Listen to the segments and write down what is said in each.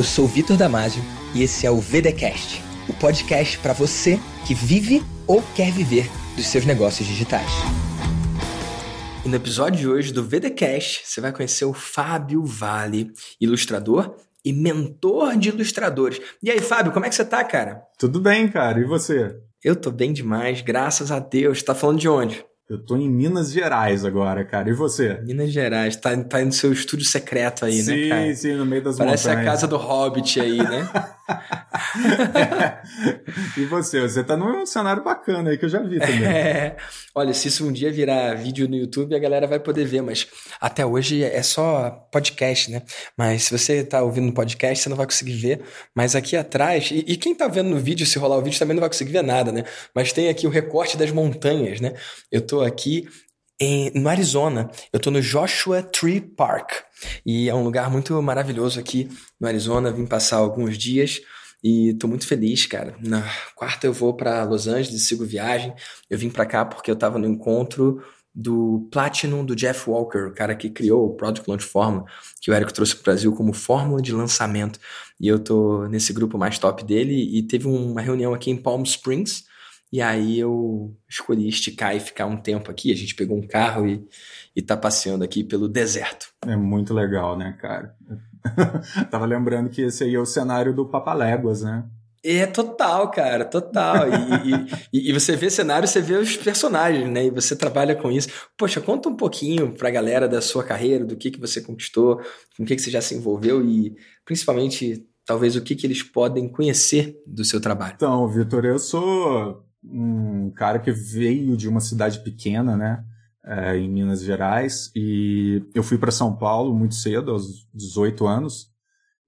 Eu sou Vitor Damasio e esse é o VDcast, o podcast para você que vive ou quer viver dos seus negócios digitais. E no episódio de hoje do VDcast, você vai conhecer o Fábio Vale, ilustrador e mentor de ilustradores. E aí, Fábio, como é que você tá, cara? Tudo bem, cara. E você? Eu tô bem demais, graças a Deus. Tá falando de onde? Eu tô em Minas Gerais agora, cara. E você? Minas Gerais. Tá, tá no seu estúdio secreto aí, sim, né, cara? Sim, sim, no meio das Parece montanhas. Parece a casa do Hobbit aí, né? E você? Você tá num cenário bacana aí que eu já vi também. É. Olha, se isso um dia virar vídeo no YouTube, a galera vai poder ver, mas até hoje é só podcast, né? Mas se você tá ouvindo no podcast, você não vai conseguir ver. Mas aqui atrás, e, e quem tá vendo no vídeo, se rolar o vídeo, também não vai conseguir ver nada, né? Mas tem aqui o recorte das montanhas, né? Eu tô aqui em, no Arizona. Eu tô no Joshua Tree Park. E é um lugar muito maravilhoso aqui no Arizona. Vim passar alguns dias. E tô muito feliz, cara. Na quarta eu vou para Los Angeles, sigo viagem. Eu vim para cá porque eu tava no encontro do Platinum do Jeff Walker, o cara que criou o Product Launch Formula, que o Érico trouxe pro Brasil como fórmula de lançamento. E eu tô nesse grupo mais top dele e teve uma reunião aqui em Palm Springs. E aí eu escolhi esticar e ficar um tempo aqui. A gente pegou um carro e, e tá passeando aqui pelo deserto. É muito legal, né, cara? Tava lembrando que esse aí é o cenário do Papaléguas, né? É total, cara, total. E, e, e, você vê cenário, você vê os personagens, né? E você trabalha com isso. Poxa, conta um pouquinho pra galera da sua carreira, do que, que você conquistou, com o que, que você já se envolveu e principalmente, talvez, o que, que eles podem conhecer do seu trabalho. Então, Vitor, eu sou um cara que veio de uma cidade pequena, né? É, em Minas Gerais, e eu fui para São Paulo muito cedo, aos 18 anos,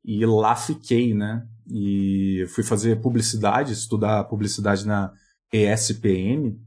e lá fiquei, né? E fui fazer publicidade, estudar publicidade na ESPM,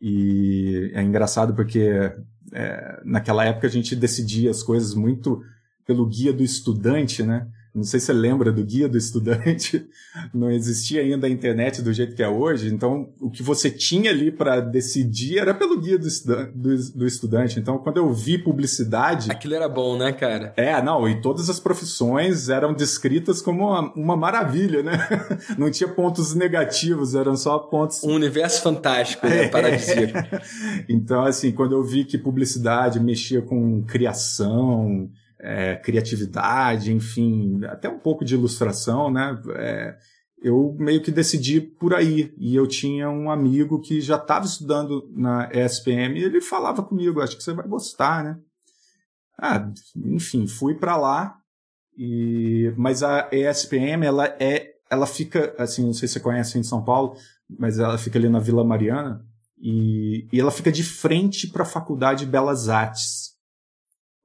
e é engraçado porque é, naquela época a gente decidia as coisas muito pelo guia do estudante, né? Não sei se você lembra do guia do estudante, não existia ainda a internet do jeito que é hoje, então o que você tinha ali para decidir era pelo guia do, estuda do, do, estudante. Então, quando eu vi publicidade. Aquilo era bom, né, cara? É, não, e todas as profissões eram descritas como uma, uma maravilha, né? Não tinha pontos negativos, eram só pontos. Um universo fantástico, né? Paradisíaco. então, assim, quando eu vi que publicidade mexia com criação é, criatividade, enfim, até um pouco de ilustração, né? É, eu meio que decidi por aí. E eu tinha um amigo que já estava estudando na ESPM e ele falava comigo, acho que você vai gostar, né? Ah, enfim, fui para lá. E mas a ESPM ela é, ela fica assim, não sei se você conhece em São Paulo, mas ela fica ali na Vila Mariana e, e ela fica de frente para a Faculdade de Belas Artes.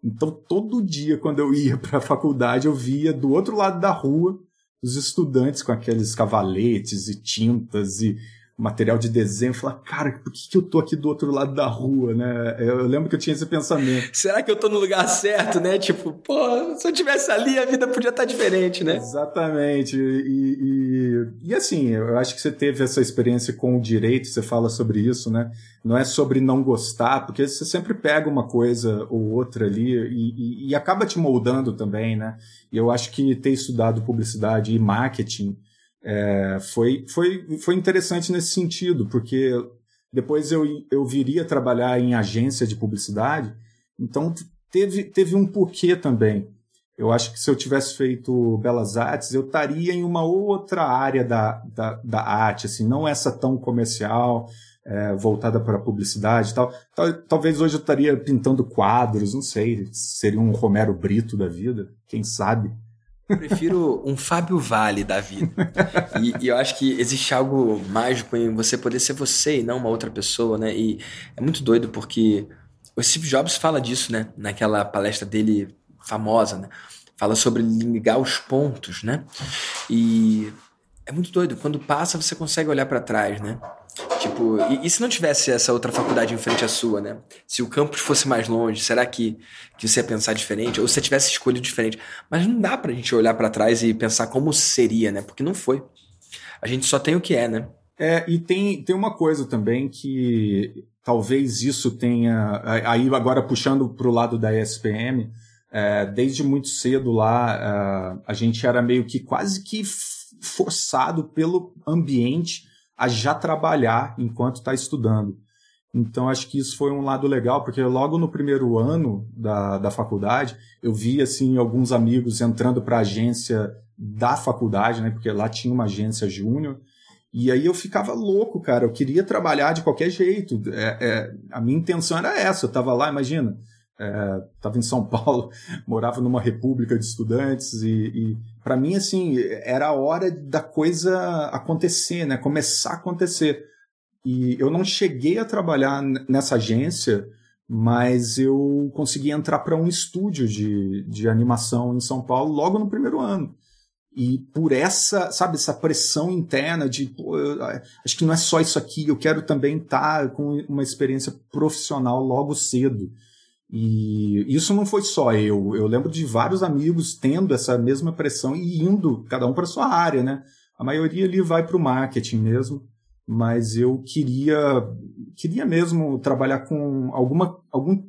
Então, todo dia, quando eu ia para a faculdade, eu via do outro lado da rua os estudantes com aqueles cavaletes e tintas e material de desenho. Eu falava, cara, por que, que eu tô aqui do outro lado da rua, né? Eu lembro que eu tinha esse pensamento. Será que eu tô no lugar certo, né? Tipo, pô, se eu tivesse ali, a vida podia estar diferente, né? Exatamente. E, e, e assim, eu acho que você teve essa experiência com o direito, você fala sobre isso, né? Não é sobre não gostar, porque você sempre pega uma coisa ou outra ali e, e, e acaba te moldando também, né? E eu acho que ter estudado publicidade e marketing é, foi, foi, foi interessante nesse sentido, porque depois eu, eu viria trabalhar em agência de publicidade, então teve, teve um porquê também. Eu acho que se eu tivesse feito Belas Artes, eu estaria em uma outra área da, da, da arte, assim, não essa tão comercial, é, voltada para a publicidade e tal. Talvez hoje eu estaria pintando quadros, não sei, seria um Romero Brito da vida, quem sabe. Prefiro um Fábio Vale da vida. E, e, eu acho que existe algo mágico em você poder ser você e não uma outra pessoa, né? E é muito doido porque o Steve Jobs fala disso, né? Naquela palestra dele famosa, né? Fala sobre ligar os pontos, né? E é muito doido. Quando passa, você consegue olhar para trás, né? Tipo, e, e, se não tivesse essa outra faculdade em frente à sua, né? Se o campus fosse mais longe, será que, que você ia pensar diferente? Ou se você tivesse escolhido diferente? Mas não dá pra gente olhar para trás e pensar como seria, né? Porque não foi. A gente só tem o que é, né? É, e tem, tem uma coisa também que talvez isso tenha. Aí agora puxando pro lado da ESPM, é, desde muito cedo lá, é, a gente era meio que quase que forçado pelo ambiente a já trabalhar enquanto está estudando. Então, acho que isso foi um lado legal, porque logo no primeiro ano da, da faculdade, eu vi, assim, alguns amigos entrando para a agência da faculdade, né? Porque lá tinha uma agência júnior. E aí eu ficava louco, cara. Eu queria trabalhar de qualquer jeito. É, é, a minha intenção era essa. Eu estava lá, imagina, estava é, em São Paulo, morava numa república de estudantes e, e para mim assim era a hora da coisa acontecer, né? Começar a acontecer. E eu não cheguei a trabalhar nessa agência, mas eu consegui entrar para um estúdio de, de animação em São Paulo logo no primeiro ano. E por essa, sabe, essa pressão interna de, pô, acho que não é só isso aqui, eu quero também estar tá com uma experiência profissional logo cedo. E isso não foi só eu. Eu lembro de vários amigos tendo essa mesma pressão e indo, cada um para sua área, né? A maioria ali vai para o marketing mesmo mas eu queria queria mesmo trabalhar com alguma algum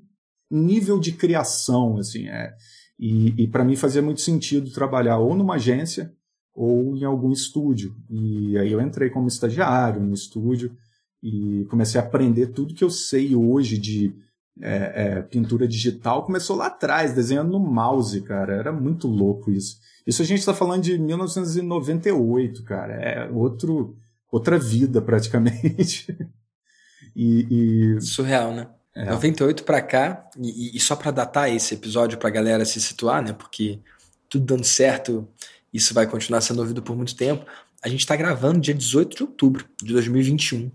nível de criação assim é e, e para mim fazia muito sentido trabalhar ou numa agência ou em algum estúdio e aí eu entrei como estagiário no estúdio e comecei a aprender tudo que eu sei hoje de é, é, pintura digital começou lá atrás desenhando no mouse cara era muito louco isso isso a gente está falando de 1998 cara é outro outra vida praticamente. e, e, Surreal, né? É. 98 para cá, e, e só para datar esse episódio para a galera se situar, né? Porque tudo dando certo, isso vai continuar sendo ouvido por muito tempo. A gente está gravando dia 18 de outubro de 2021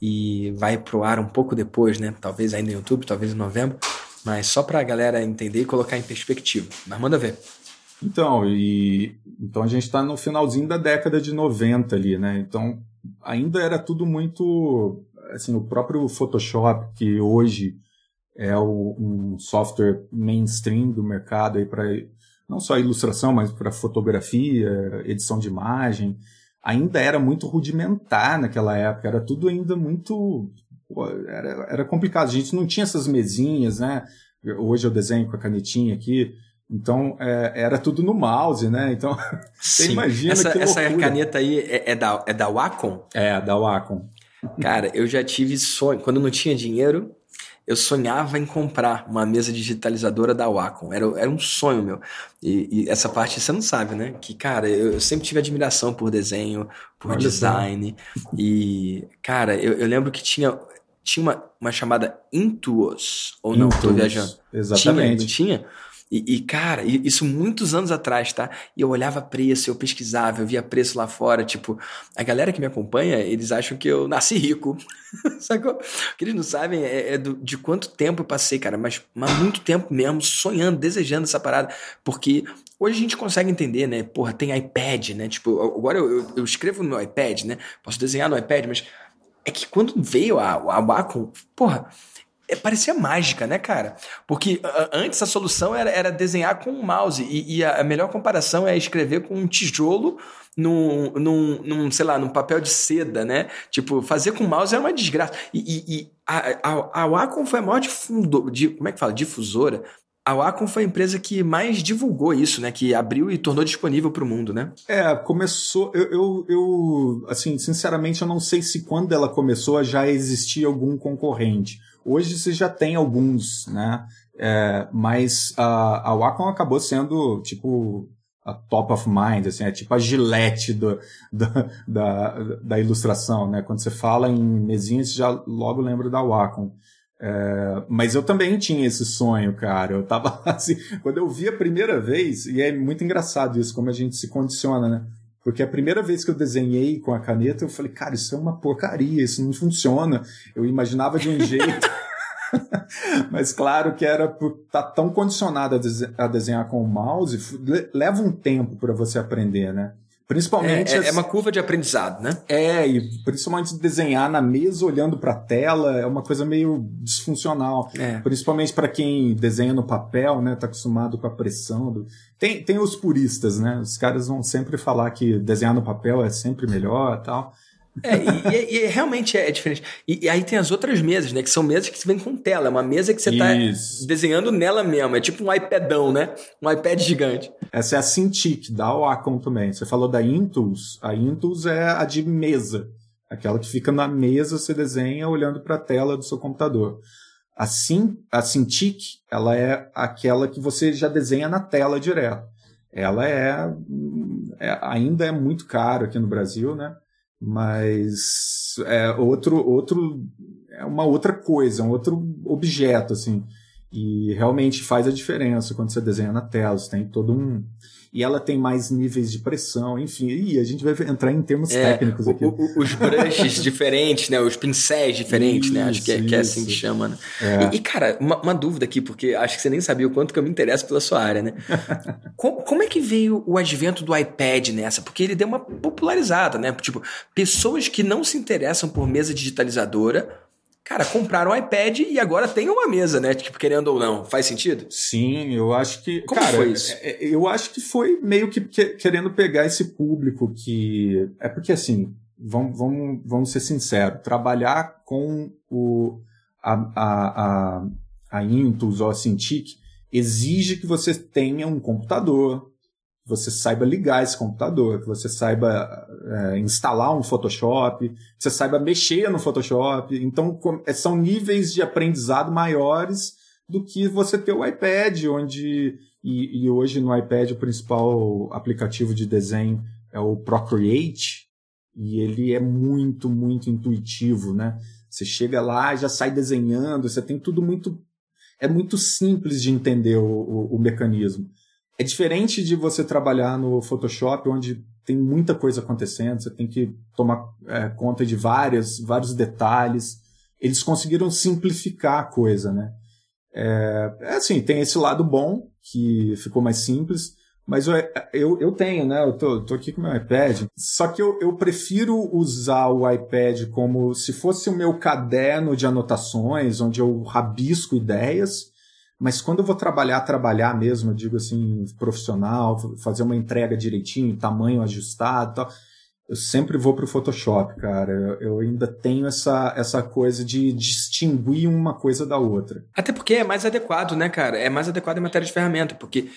e vai pro ar um pouco depois, né? Talvez ainda em outubro, talvez em novembro, mas só para a galera entender e colocar em perspectiva. Mas manda ver. Então, e então a gente está no finalzinho da década de 90 ali, né? Então ainda era tudo muito assim, o próprio Photoshop, que hoje é o, um software mainstream do mercado aí para não só ilustração, mas para fotografia, edição de imagem, ainda era muito rudimentar naquela época, era tudo ainda muito pô, era, era complicado, a gente não tinha essas mesinhas, né? Hoje eu desenho com a canetinha aqui, então, é, era tudo no mouse, né? Então, você imagina essa, que loucura. Essa caneta aí é, é, da, é da Wacom? É, da Wacom. Cara, eu já tive sonho. Quando não tinha dinheiro, eu sonhava em comprar uma mesa digitalizadora da Wacom. Era, era um sonho meu. E, e essa parte você não sabe, né? Que, cara, eu, eu sempre tive admiração por desenho, por Olha design. E, cara, eu, eu lembro que tinha tinha uma, uma chamada Intuos, ou não, Intuos, tô viajando. Exatamente. Tinha, não tinha? E, e, cara, isso muitos anos atrás, tá? E eu olhava preço, eu pesquisava, eu via preço lá fora. Tipo, a galera que me acompanha, eles acham que eu nasci rico. Sacou? O que eles não sabem é, é do, de quanto tempo eu passei, cara, mas, mas muito tempo mesmo, sonhando, desejando essa parada. Porque Hoje a gente consegue entender, né? Porra, tem iPad, né? Tipo, agora eu, eu, eu, escrevo no meu iPad, né? Posso desenhar no iPad, mas é que quando veio a, a Wacom, porra, é, parecia mágica, né, cara? Porque antes a solução era, era desenhar com um mouse e, e, a melhor comparação é escrever com um tijolo num, num, num, sei lá, num papel de seda, né? Tipo, fazer com mouse era uma desgraça. E, e, e a, a, a Wacom foi a maior difundor, de, como é que fala? Difusora a Wacom foi a empresa que mais divulgou isso, né? Que abriu e tornou disponível para o mundo, né? É, começou. Eu, eu, eu, assim, sinceramente, eu não sei se quando ela começou já existia algum concorrente. Hoje você já tem alguns, né? É, mas a, a Wacom acabou sendo, tipo, a top of mind, assim, é tipo a gilete do, da, da, da ilustração, né? Quando você fala em mesinhas, você já logo lembra da Wacom. É, mas eu também tinha esse sonho, cara. Eu tava assim, quando eu vi a primeira vez, e é muito engraçado isso, como a gente se condiciona, né? Porque a primeira vez que eu desenhei com a caneta, eu falei, cara, isso é uma porcaria, isso não funciona. Eu imaginava de um jeito. Mas claro que era por estar tá tão condicionado a, desenhar com o mouse, leva um tempo para você aprender, né? Principalmente. É, é, é, uma curva de aprendizado, né? É, e principalmente desenhar na mesa olhando para a tela é uma coisa meio disfuncional. É. Principalmente para quem desenha no papel, né? Tá acostumado com a pressão. Do... Tem, tem os puristas, né? Os caras vão sempre falar que desenhar no papel é sempre melhor tal. É, e, e, e, realmente é diferente. E, e, aí tem as outras mesas, né? Que são mesas que vêm com tela. É uma mesa que você está desenhando nela mesmo. É tipo um iPadão, né? Um iPad gigante. Essa é a Cintiq, da Wacom também. Você falou da Intuos. A Intuos é a de mesa. Aquela que fica na mesa, você desenha olhando para a tela do seu computador. A, a Cintiq, ela é aquela que você já desenha na tela direto. Ela é, é ainda é muito caro aqui no Brasil, né? Mas é outro outro é uma outra coisa, um outro objeto assim. E realmente faz a diferença quando você desenha na tela, você tem todo um e ela tem mais níveis de pressão, enfim. E a gente vai entrar em termos é, técnicos aqui. O, o, os brushes diferentes, né? Os pincéis diferentes, isso, né? Acho que é, que é, assim que chama, né? É. E, e, cara, uma, uma, dúvida aqui, porque acho que você nem sabia o quanto que eu me interesso pela sua área, né? como, como, é que veio o advento do iPad nessa? Porque ele deu uma popularizada, né? Tipo, pessoas que não se interessam por mesa digitalizadora cara, compraram um iPad e agora tem uma mesa, né? Tipo, querendo ou não. Faz sentido? Sim, eu acho que. Como cara, foi isso? É, é, eu acho que foi meio que querendo pegar esse público que. É porque assim, vamos, vamos, vamos ser sinceros, trabalhar com o, a, a, a, a Intus ou a Cintiq exige que você tenha um computador, você saiba ligar esse computador, que você saiba é, instalar um Photoshop, que você saiba mexer no Photoshop. Então, é, são níveis de aprendizado maiores do que você ter o iPad, onde. E, e hoje no iPad o principal aplicativo de desenho é o Procreate, e ele é muito, muito intuitivo, né? Você chega lá, já sai desenhando, você tem tudo muito. É muito simples de entender o, o, o mecanismo. É diferente de você trabalhar no Photoshop, onde tem muita coisa acontecendo, você tem que tomar é, conta de várias, vários detalhes. Eles conseguiram simplificar a coisa, né? É, é assim, tem esse lado bom, que ficou mais simples, mas eu, eu, eu tenho, né? Eu tô, tô aqui com meu iPad. Só que eu, eu prefiro usar o iPad como se fosse o meu caderno de anotações, onde eu rabisco ideias, mas quando eu vou trabalhar, trabalhar mesmo, eu digo assim, profissional, fazer uma entrega direitinho, tamanho ajustado tal, eu sempre vou para o Photoshop, cara. Eu, eu, ainda tenho essa, essa coisa de distinguir uma coisa da outra. Até porque é mais adequado, né, cara? É mais adequado em matéria de ferramenta, porque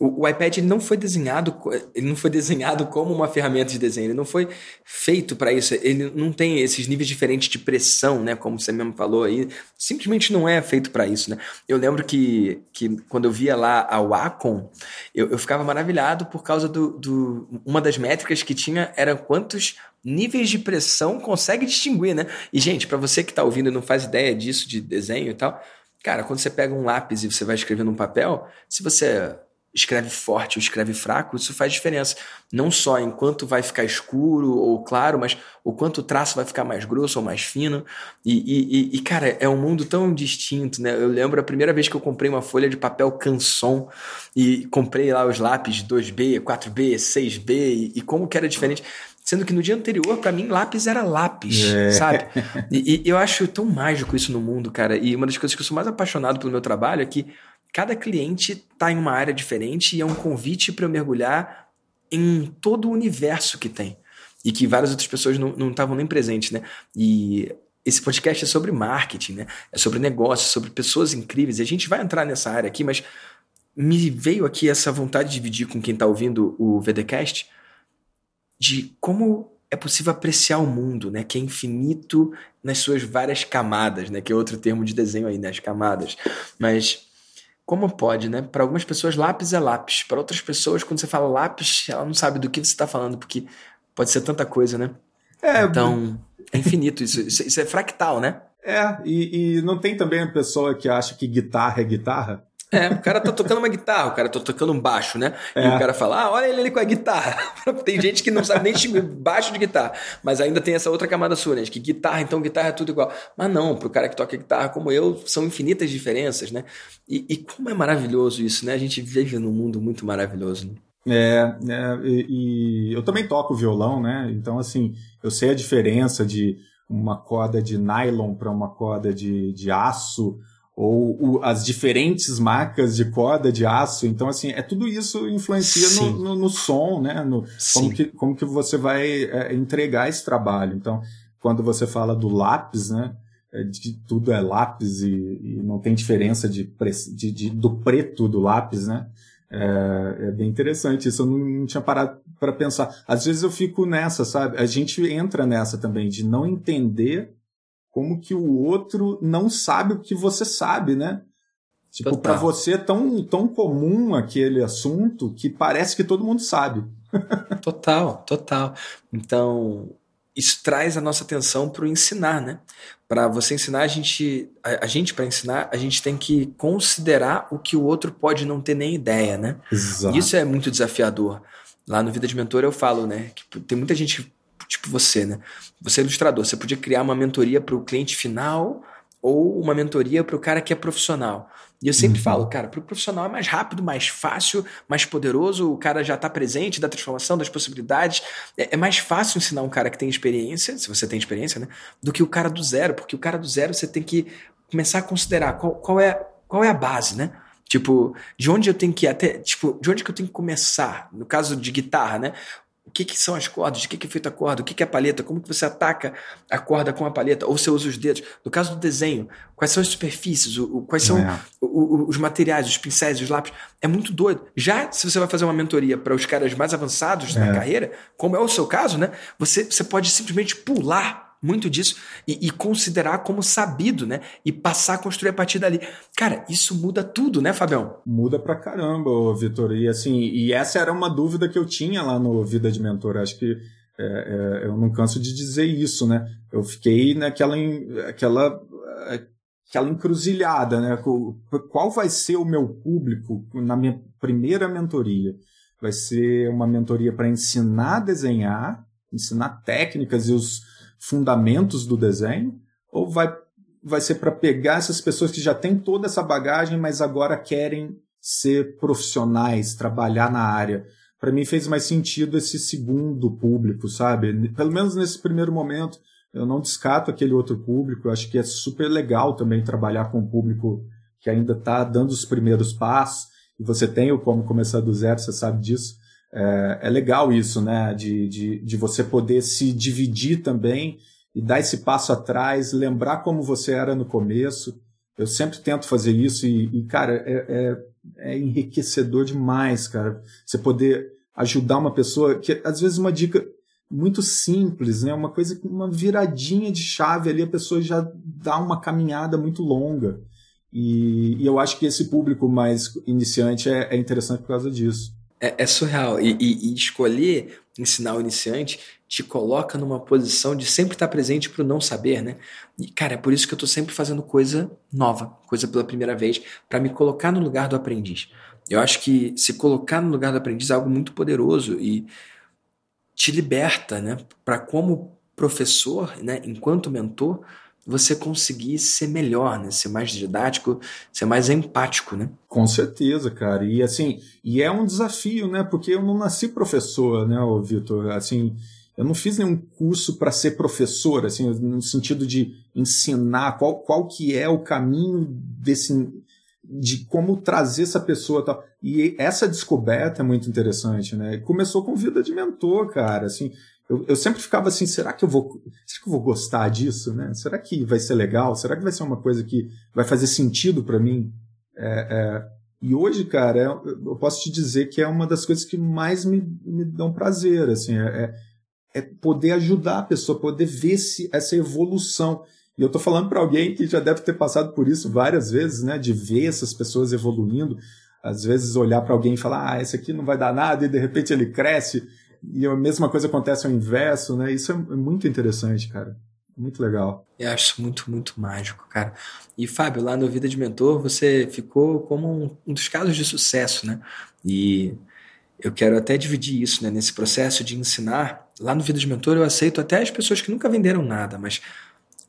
o, o, iPad ele não foi desenhado, ele não foi desenhado como uma ferramenta de desenho, ele não foi feito para isso. Ele não tem esses níveis diferentes de pressão, né? Como você mesmo falou aí, simplesmente não é feito para isso, né? Eu lembro que, que quando eu via lá a Wacom, eu, eu ficava maravilhado por causa do, do uma das métricas que tinha era quantos níveis de pressão consegue distinguir, né? E gente, para você que está ouvindo e não faz ideia disso de desenho e tal, cara, quando você pega um lápis e você vai escrever num papel, se você escreve forte ou escreve fraco, isso faz diferença. Não só em quanto vai ficar escuro ou claro, mas o quanto o traço vai ficar mais grosso ou mais fino. E, e, e, cara, é um mundo tão distinto, né? Eu lembro a primeira vez que eu comprei uma folha de papel canson e comprei lá os lápis 2B, 4B, 6B e, e como que era diferente. Sendo que no dia anterior, para mim, lápis era lápis, é. sabe? E, e eu acho tão mágico isso no mundo, cara. E uma das coisas que eu sou mais apaixonado pelo meu trabalho é que cada cliente está em uma área diferente e é um convite para eu mergulhar em todo o universo que tem. E que várias outras pessoas não estavam nem presentes, né? E esse podcast é sobre marketing, né? É sobre negócios, sobre pessoas incríveis. E a gente vai entrar nessa área aqui, mas me veio aqui essa vontade de dividir com quem está ouvindo o VDcast de como é possível apreciar o mundo, né? Que é infinito nas suas várias camadas, né? Que é outro termo de desenho aí, né? As camadas. Mas como pode, né? Para algumas pessoas, lápis é lápis. Para outras pessoas, quando você fala lápis, ela não sabe do que você está falando, porque pode ser tanta coisa, né? É, então, é infinito isso. Isso, é fractal, né? É, e, e, não tem também a pessoa que acha que guitarra é guitarra? É, o cara tá tocando uma guitarra, o cara tá tocando um baixo, né? É. E o cara fala, ah, olha ele ali com a guitarra. tem gente que não sabe nem baixo de guitarra, mas ainda tem essa outra camada sua, né? De que guitarra, então guitarra é tudo igual. Mas não, pro cara que toca guitarra como eu, são infinitas diferenças, né? E, e como é maravilhoso isso, né? A gente vive num mundo muito maravilhoso, né? É, é e, e eu também toco violão, né? Então, assim, eu sei a diferença de uma corda de nylon para uma corda de, de aço, ou o, as diferentes marcas de corda de aço. Então, assim, é tudo isso influencia no, no, no, som, né? No, como, que, como que você vai é, entregar esse trabalho. Então, quando você fala do lápis, né? É, de tudo é lápis e, e não tem diferença de, de, de, do preto do lápis, né? É, é, bem interessante isso, eu não, não tinha parado para pensar. Às vezes eu fico nessa, sabe? A gente entra nessa também, de não entender como que o outro não sabe o que você sabe, né? Tipo, para você é tão, tão comum aquele assunto que parece que todo mundo sabe. total, total. Então, isso traz a nossa atenção para o ensinar, né? Para você ensinar, a gente, a, a gente para ensinar, a gente tem que considerar o que o outro pode não ter nem ideia, né? Exato. Isso é muito desafiador. Lá no Vida de Mentor eu falo, né? Que tem muita gente tipo você, né? Você é ilustrador, você podia criar uma mentoria para o cliente final ou uma mentoria para o cara que é profissional. E eu sempre uhum. falo, cara, para o profissional é mais rápido, mais fácil, mais poderoso, o cara já está presente da transformação, das possibilidades. É, é, mais fácil ensinar um cara que tem experiência, se você tem experiência, né? Do que o cara do zero, porque o cara do zero você tem que começar a considerar qual, qual, é, qual é a base, né? Tipo, de onde eu tenho que ir até, tipo, de onde que eu tenho que começar? No caso de guitarra, né? O que, que são as cordas? De que, que é feita a corda? O que, que é a paleta? Como que você ataca a corda com a paleta? Ou você usa os dedos? No caso do desenho, quais são as superfícies? O, o quais são é. o, o, os materiais, os pincéis, os lápis? É muito doido. Já se você vai fazer uma mentoria para os caras mais avançados é. na carreira, como é o seu caso, né? Você, você pode simplesmente pular muito disso e, e, considerar como sabido, né? E passar a construir a partir dali. Cara, isso muda tudo, né, Fabião? Muda pra caramba, Vitor. E assim, e essa era uma dúvida que eu tinha lá no Vida de Mentor. Acho que é, é, eu não canso de dizer isso, né? Eu fiquei naquela aquela, aquela encruzilhada, né? Qual vai ser o meu público na minha primeira mentoria? Vai ser uma mentoria para ensinar a desenhar, ensinar técnicas e os fundamentos do desenho, ou vai, vai ser para pegar essas pessoas que já têm toda essa bagagem, mas agora querem ser profissionais, trabalhar na área? Para mim fez mais sentido esse segundo público, sabe? Pelo menos nesse primeiro momento, eu não descato aquele outro público. Eu acho que é super legal também trabalhar com um público que ainda está dando os primeiros passos. E você tem o como começar do zero, você sabe disso. É, é legal isso, né? De, de, de você poder se dividir também e dar esse passo atrás, lembrar como você era no começo. Eu sempre tento fazer isso e, e cara, é, é, é, enriquecedor demais, cara. Você poder ajudar uma pessoa, que às vezes uma dica muito simples, né? Uma coisa, uma viradinha de chave ali, a pessoa já dá uma caminhada muito longa. E, e eu acho que esse público mais iniciante é, é interessante por causa disso. É, é surreal. E, e, e, escolher ensinar o iniciante te coloca numa posição de sempre estar presente para o não saber, né? E, cara, é por isso que eu estou sempre fazendo coisa nova, coisa pela primeira vez, para me colocar no lugar do aprendiz. Eu acho que se colocar no lugar do aprendiz é algo muito poderoso e te liberta, né? Para como professor, né? Enquanto mentor, você conseguir ser melhor, né? Ser mais didático, ser mais empático, né? Com certeza, cara. E assim, e é um desafio, né? Porque eu não nasci professor, né, Vitor? Assim, eu não fiz nenhum curso para ser professor, assim, no sentido de ensinar qual, qual que é o caminho desse de como trazer essa pessoa tal. E essa descoberta é muito interessante, né? Começou com vida de mentor, cara, assim, eu, eu, sempre ficava assim, será que eu vou, será que eu vou gostar disso, né? Será que vai ser legal? Será que vai ser uma coisa que vai fazer sentido para mim? É, é, e hoje, cara, eu posso te dizer que é uma das coisas que mais me, me dão prazer, assim, é, é, é poder ajudar a pessoa, poder ver se, essa evolução. E eu estou falando para alguém que já deve ter passado por isso várias vezes, né? De ver essas pessoas evoluindo. Às vezes olhar para alguém e falar, ah, esse aqui não vai dar nada, e de repente ele cresce e a mesma coisa acontece ao inverso, né? Isso é muito interessante, cara. Muito legal. Eu acho muito, muito mágico, cara. E, Fábio, lá no Vida de Mentor, você ficou como um, dos casos de sucesso, né? E eu quero até dividir isso, né? Nesse processo de ensinar. Lá no Vida de Mentor, eu aceito até as pessoas que nunca venderam nada, mas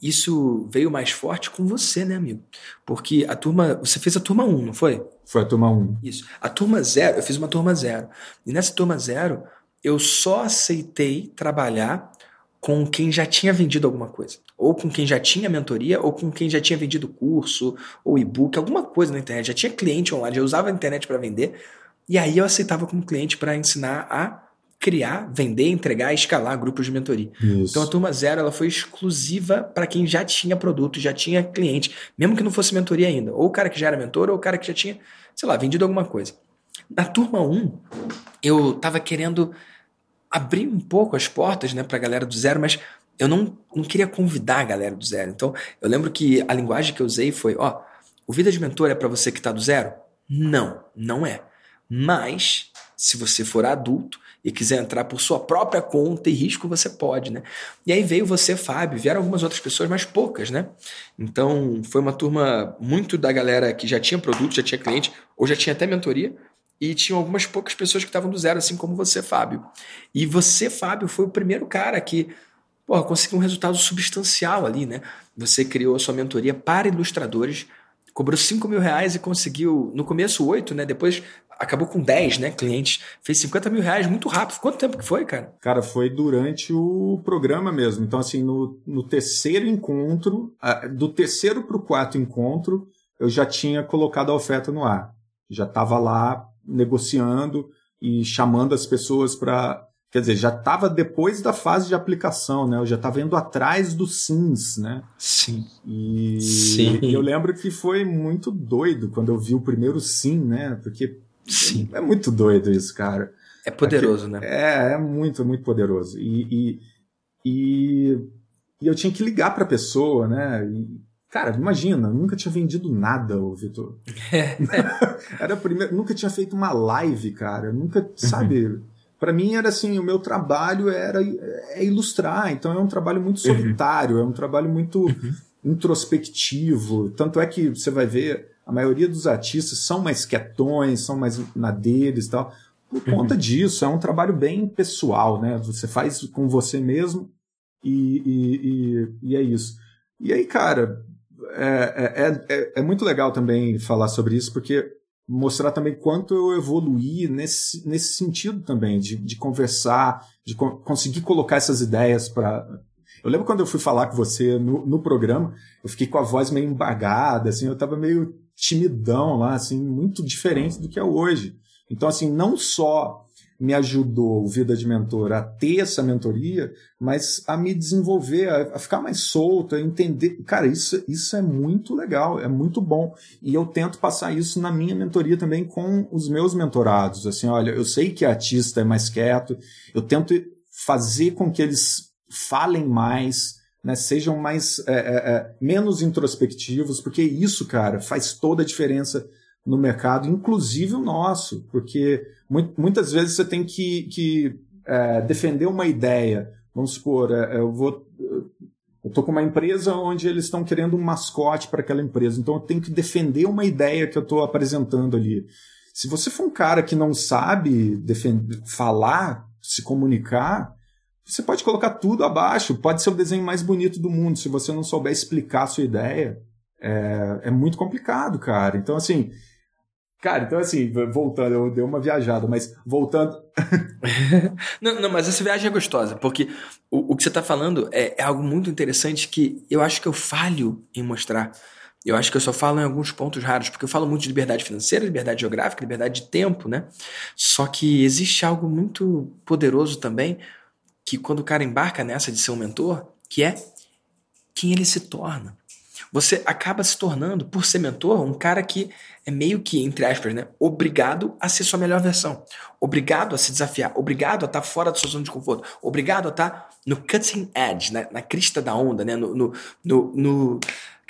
isso veio mais forte com você, né, amigo? Porque a turma. Você fez a turma 1, não foi? Foi a turma 1. Isso. A turma 0, eu fiz uma turma 0. E nessa turma 0, eu só aceitei trabalhar com quem já tinha vendido alguma coisa. ou com quem já tinha mentoria, ou com quem já tinha vendido curso, ou e-book, alguma coisa na internet. Já tinha cliente online, já usava a internet para vender. E aí eu aceitava como cliente para ensinar a criar, vender, entregar, escalar grupos de mentoria. Isso. Então a turma zero ela foi exclusiva para quem já tinha produto, já tinha cliente, mesmo que não fosse mentoria ainda. Ou o cara que já era mentor, ou o cara que já tinha, sei lá, vendido alguma coisa. Na turma 1, eu estava querendo abrir um pouco as portas né, para a galera do zero, mas eu não, não queria convidar a galera do zero. Então, eu lembro que a linguagem que eu usei foi: ó, o Vida de Mentor é para você que está do zero? Não, não é. Mas, se você for adulto e quiser entrar por sua própria conta e risco, você pode, né? E aí veio você, Fábio, vieram algumas outras pessoas, mas poucas, né? Então, foi uma turma muito da galera que já tinha produto, já tinha cliente, ou já tinha até mentoria, e tinham algumas poucas pessoas que estavam do zero, assim como você, Fábio. E você, Fábio, foi o primeiro cara que porra, conseguiu um resultado substancial ali, né? Você criou a sua mentoria para ilustradores, cobrou 5 mil reais e conseguiu, no começo, 8, né? Depois acabou com 10, né? Clientes. Fez 50 mil reais muito rápido. Quanto tempo que foi, cara? Cara, foi durante o programa mesmo. Então, assim, no, no terceiro encontro, do terceiro para o quarto encontro, eu já tinha colocado a oferta no ar. Já estava lá negociando e chamando as pessoas para. Quer dizer, já estava depois da fase de aplicação, né? Eu já estava indo atrás dos sims, né? Sim. E sim. eu lembro que foi muito doido quando eu vi o primeiro sim, né? Porque sim. é muito doido isso, cara. É poderoso, né? É, é muito, muito poderoso. E, e, e, e eu tinha que ligar para a pessoa, né? E, Cara, imagina, nunca tinha vendido nada, Vitor. É. era primeiro, nunca tinha feito uma live, cara. Nunca, sabe? Uhum. Para mim era assim, o meu trabalho era é ilustrar, então é um trabalho muito uhum. solitário, uhum. é um trabalho muito uhum. introspectivo. Tanto é que você vai ver, a maioria dos artistas são mais quietões, são mais na deles e tal. Por uhum. conta disso, é um trabalho bem pessoal, né? Você faz com você mesmo e, e, e, e é isso. E aí, cara, é, é, é, é, muito legal também falar sobre isso, porque mostrar também quanto eu evoluí nesse, nesse sentido também, de, de conversar, de co conseguir colocar essas ideias para. Eu lembro quando eu fui falar com você no, no programa, eu fiquei com a voz meio embagada, assim, eu estava meio timidão lá, assim, muito diferente do que é hoje. Então, assim, não só me ajudou o Vida de Mentor a ter essa mentoria, mas a me desenvolver, a, a, ficar mais solto, a entender. Cara, isso, isso é muito legal, é muito bom. E eu tento passar isso na minha mentoria também com os meus mentorados. Assim, olha, eu sei que artista é mais quieto, eu tento fazer com que eles falem mais, né, sejam mais é, é, é menos introspectivos, porque isso, cara, faz toda a diferença no mercado, inclusive o nosso, porque muitas vezes você tem que, que é, defender uma ideia. Vamos supor, é, eu vou. Eu estou com uma empresa onde eles estão querendo um mascote para aquela empresa, então eu tenho que defender uma ideia que eu estou apresentando ali. Se você for um cara que não sabe defender, falar, se comunicar, você pode colocar tudo abaixo. Pode ser o desenho mais bonito do mundo. Se você não souber explicar a sua ideia, é, é muito complicado, cara. Então, assim, Cara, então assim, voltando, eu dei uma viajada, mas voltando. não, não, mas essa viagem é gostosa, porque o, o que você está falando é, é, algo muito interessante que eu acho que eu falho em mostrar. Eu acho que eu só falo em alguns pontos raros, porque eu falo muito de liberdade financeira, liberdade geográfica, liberdade de tempo, né? Só que existe algo muito poderoso também, que quando o cara embarca nessa de ser um mentor, que é quem ele se torna. Você acaba se tornando, por ser mentor, um cara que é meio que, entre aspas, né, obrigado a ser sua melhor versão. Obrigado a se desafiar. Obrigado a estar fora da sua zona de conforto. Obrigado a estar no cutting edge, né, na crista da onda, né, no, no, no, no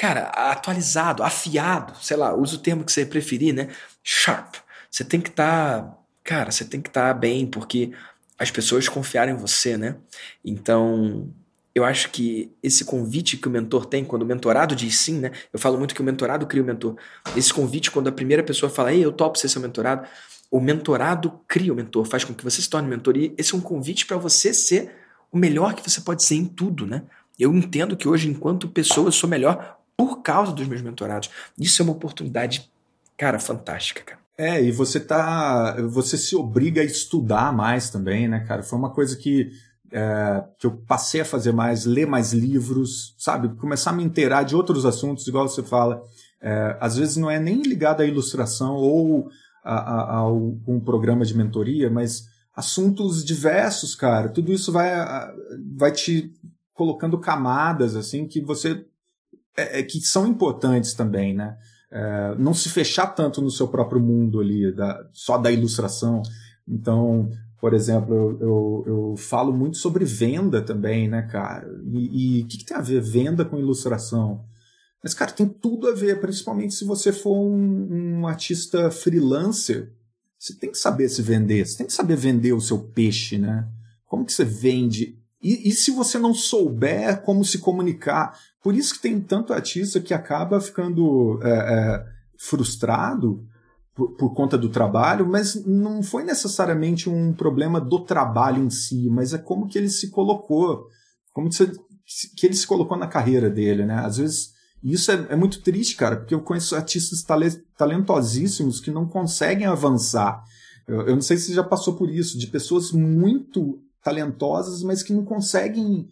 cara, atualizado, afiado, sei lá, usa o termo que você preferir, né? Sharp. Você tem que estar, tá, cara, você tem que estar tá bem, porque as pessoas confiaram em você, né? Então, eu acho que esse convite que o mentor tem, quando o mentorado diz sim, né? Eu falo muito que o mentorado cria o mentor. Esse convite, quando a primeira pessoa fala, ei, eu topo ser seu mentorado, o mentorado cria o mentor, faz com que você se torne mentor. E esse é um convite para você ser o melhor que você pode ser em tudo, né? Eu entendo que hoje, enquanto pessoa, eu sou melhor por causa dos meus mentorados. Isso é uma oportunidade, cara, fantástica, cara. É, e você tá. Você se obriga a estudar mais também, né, cara? Foi uma coisa que é, que eu passei a fazer mais, ler mais livros, sabe? Começar a me inteirar de outros assuntos, igual você fala. É, às vezes não é nem ligado à ilustração ou a, a, a, um programa de mentoria, mas assuntos diversos, cara. Tudo isso vai, vai te colocando camadas assim que você é, é, que são importantes também, né? É, não se fechar tanto no seu próprio mundo ali, da, só da ilustração. Então, por exemplo, eu, eu, eu, falo muito sobre venda também, né, cara? E o que, que, tem a ver venda com ilustração? Mas, cara, tem tudo a ver, principalmente se você for um, um artista freelancer. Você tem que saber se vender, você tem que saber vender o seu peixe, né? Como que você vende? E, e se você não souber como se comunicar? Por isso que tem tanto artista que acaba ficando é, é, frustrado por, por, conta do trabalho, mas não foi necessariamente um problema do trabalho em si, mas é como que ele se colocou, como que, ele se colocou na carreira dele, né? Às vezes isso é, é, muito triste, cara, porque eu conheço artistas talentosíssimos que não conseguem avançar. Eu, eu não sei se você já passou por isso, de pessoas muito talentosas, mas que não conseguem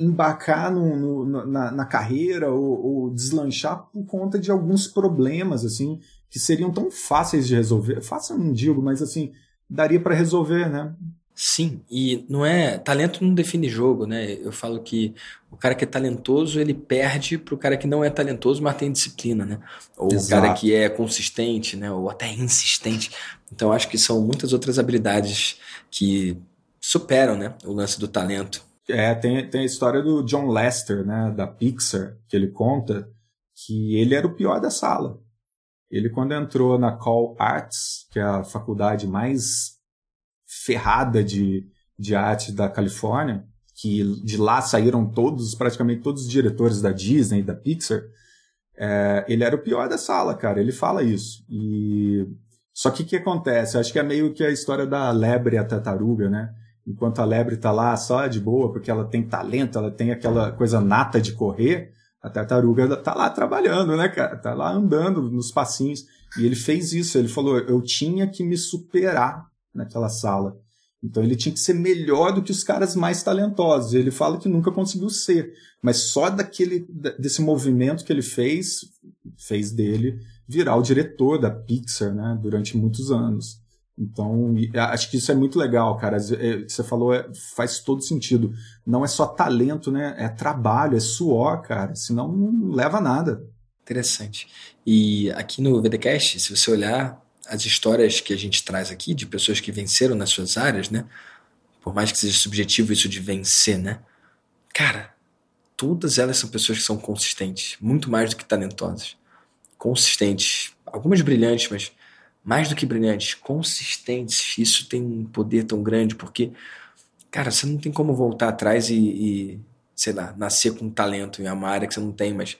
embarcar no, no, na, na, carreira ou, ou, deslanchar por conta de alguns problemas assim que seriam tão fáceis de resolver. Fácil não digo, mas assim daria para resolver, né? Sim, e não é talento não define jogo, né? Eu falo que o cara que é talentoso ele perde para o cara que não é talentoso, mas tem disciplina, né? Ou Exato. o cara que é consistente, né? Ou até insistente. Então acho que são muitas outras habilidades que superam, né? O lance do talento. É, tem, tem a história do John Lester, né, da Pixar, que ele conta que ele era o pior da sala. Ele, quando entrou na Call Arts, que é a faculdade mais ferrada de, de arte da Califórnia, que de lá saíram todos, praticamente todos os diretores da Disney, da Pixar, é, ele era o pior da sala, cara. Ele fala isso. E só que o que acontece? Acho que é meio que a história da lebre e a tartaruga, né? enquanto a lebre está lá só de boa, porque ela tem talento, ela tem aquela coisa nata de correr, a tartaruga está lá trabalhando, né, cara? Está lá andando nos passinhos. E ele fez isso, ele falou: eu tinha que me superar naquela sala. Então ele tinha que ser melhor do que os caras mais talentosos. Ele fala que nunca conseguiu ser, mas só daquele desse movimento que ele fez, fez dele virar o diretor da Pixar, né, durante muitos anos. Então, acho que isso é muito legal, cara. É, você falou, é, faz todo sentido. Não é só talento, né? É trabalho, é suor, cara. Senão não leva a nada. Interessante. E aqui no VDCast, se você olhar as histórias que a gente traz aqui de pessoas que venceram nas suas áreas, né? Por mais que seja subjetivo isso de vencer, né? Cara, todas elas são pessoas que são consistentes, muito mais do que talentosas. Consistentes, algumas brilhantes, mas mais do que brilhantes, consistentes. Isso tem um poder tão grande porque, cara, você não tem como voltar atrás e, e sei lá, nascer com um talento em uma área que você não tem, mas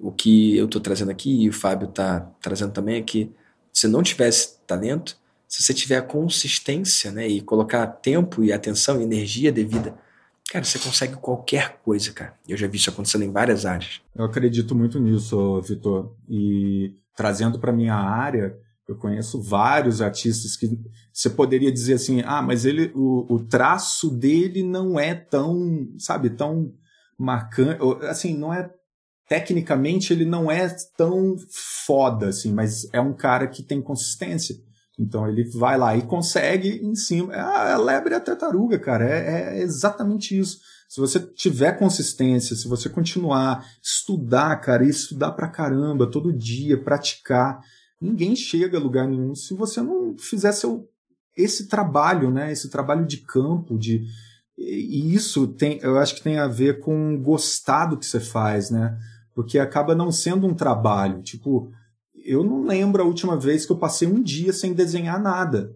o que eu estou trazendo aqui e o Fábio está trazendo também é que se não tivesse talento, se você tiver a consistência, né, e colocar tempo e atenção e energia devida, cara, você consegue qualquer coisa, cara. Eu já vi isso acontecendo em várias áreas. Eu acredito muito nisso, Vitor. E trazendo para minha área, eu conheço vários artistas que você poderia dizer assim, ah, mas ele, o, o traço dele não é tão, sabe, tão marcante, assim, não é tecnicamente ele não é tão foda assim, mas é um cara que tem consistência. Então ele vai lá e consegue em cima. É a lebre e a tartaruga, cara. É, é, exatamente isso. Se você tiver consistência, se você continuar, estudar, cara, estudar pra caramba, todo dia, praticar, ninguém chega a lugar nenhum se você não fizer seu, esse trabalho, né? Esse trabalho de campo, de e isso tem, eu acho que tem a ver com gostar do que você faz, né? Porque acaba não sendo um trabalho. Tipo, eu não lembro a última vez que eu passei um dia sem desenhar nada.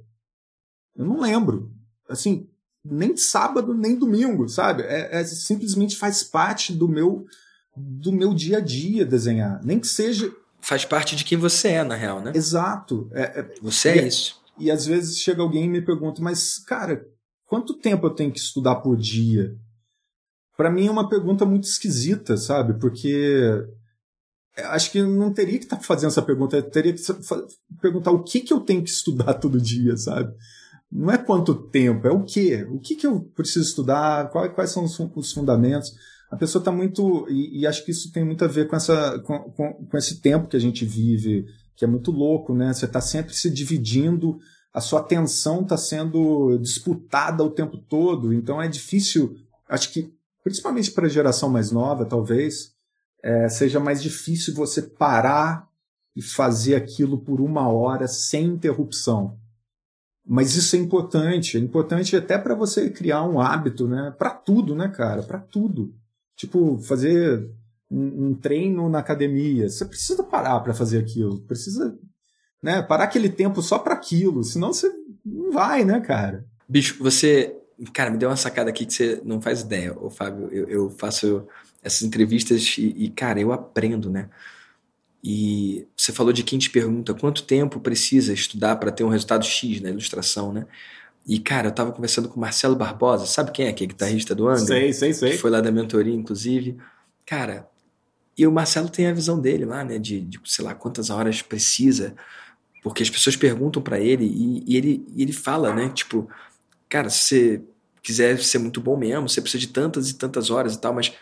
Eu não lembro. Assim, nem sábado, nem domingo, sabe? É, é, simplesmente faz parte do meu do meu dia a dia desenhar. Nem que seja faz parte de quem você é, na real, né? Exato. É, é, você é, é isso. E às vezes chega alguém e me pergunta, mas, cara, quanto tempo eu tenho que estudar por dia? Para mim é uma pergunta muito esquisita, sabe? Porque acho que não teria que estar tá fazendo essa pergunta, eu teria que perguntar o que, que eu tenho que estudar todo dia, sabe? não é quanto tempo, é o quê? O que, que eu preciso estudar? Quais, quais são os fundamentos? A pessoa está muito. E, e, acho que isso tem muito a ver com, essa, com, com, com esse tempo que a gente vive, que é muito louco, né? Você está sempre se dividindo, a sua atenção está sendo disputada o tempo todo, então é difícil. Acho que, principalmente para a geração mais nova, talvez, é, seja mais difícil você parar e fazer aquilo por uma hora sem interrupção. Mas isso é importante, é importante até para você criar um hábito, né? Para tudo, né, cara? Para tudo. Tipo, fazer um, um, treino na academia. Você precisa parar para fazer aquilo. Precisa, né? Parar aquele tempo só para aquilo. Senão você não vai, né, cara? Bicho, você, cara, me deu uma sacada aqui que você não faz ideia, ô Fábio. Eu, eu faço essas entrevistas e, e, cara, eu aprendo, né? E você falou de quem te pergunta quanto tempo precisa estudar para ter um resultado X na ilustração, né? E, cara, eu tava conversando com o Marcelo Barbosa, sabe quem é que é guitarrista do Angra? Sei, sei, sei. Que foi lá da mentoria, inclusive. Cara, e o Marcelo tem a visão dele lá, né? De, de sei lá, quantas horas precisa. Porque as pessoas perguntam para ele e, e, ele, e ele fala, né? Tipo, cara, se você quiser ser muito bom mesmo, você precisa de tantas e tantas horas e tal, mas.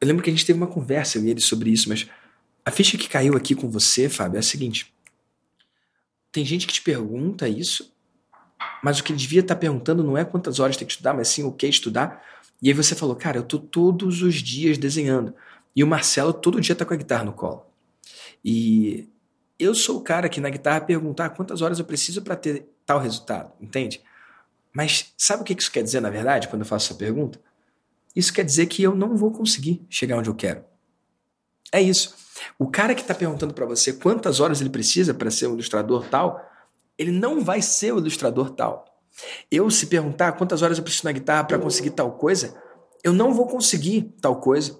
Eu lembro que a gente teve uma conversa, eu e ele, sobre isso, mas a ficha que caiu aqui com você, Fábio, é a seguinte: tem gente que te pergunta isso, mas o que ele devia estar tá perguntando não é quantas horas tem que estudar, mas sim o que estudar. E aí você falou, cara, eu tô todos os dias desenhando. E o Marcelo todo dia tá com a guitarra no colo. E eu sou o cara que na guitarra perguntar quantas horas eu preciso para ter tal resultado, entende? Mas sabe o que isso quer dizer na verdade quando eu faço essa pergunta? Isso quer dizer que eu não vou conseguir chegar onde eu quero. É isso. O cara que está perguntando para você quantas horas ele precisa para ser um ilustrador tal, ele não vai ser o ilustrador tal. Eu, se perguntar quantas horas eu preciso na guitarra para conseguir tal coisa, eu não vou conseguir tal coisa.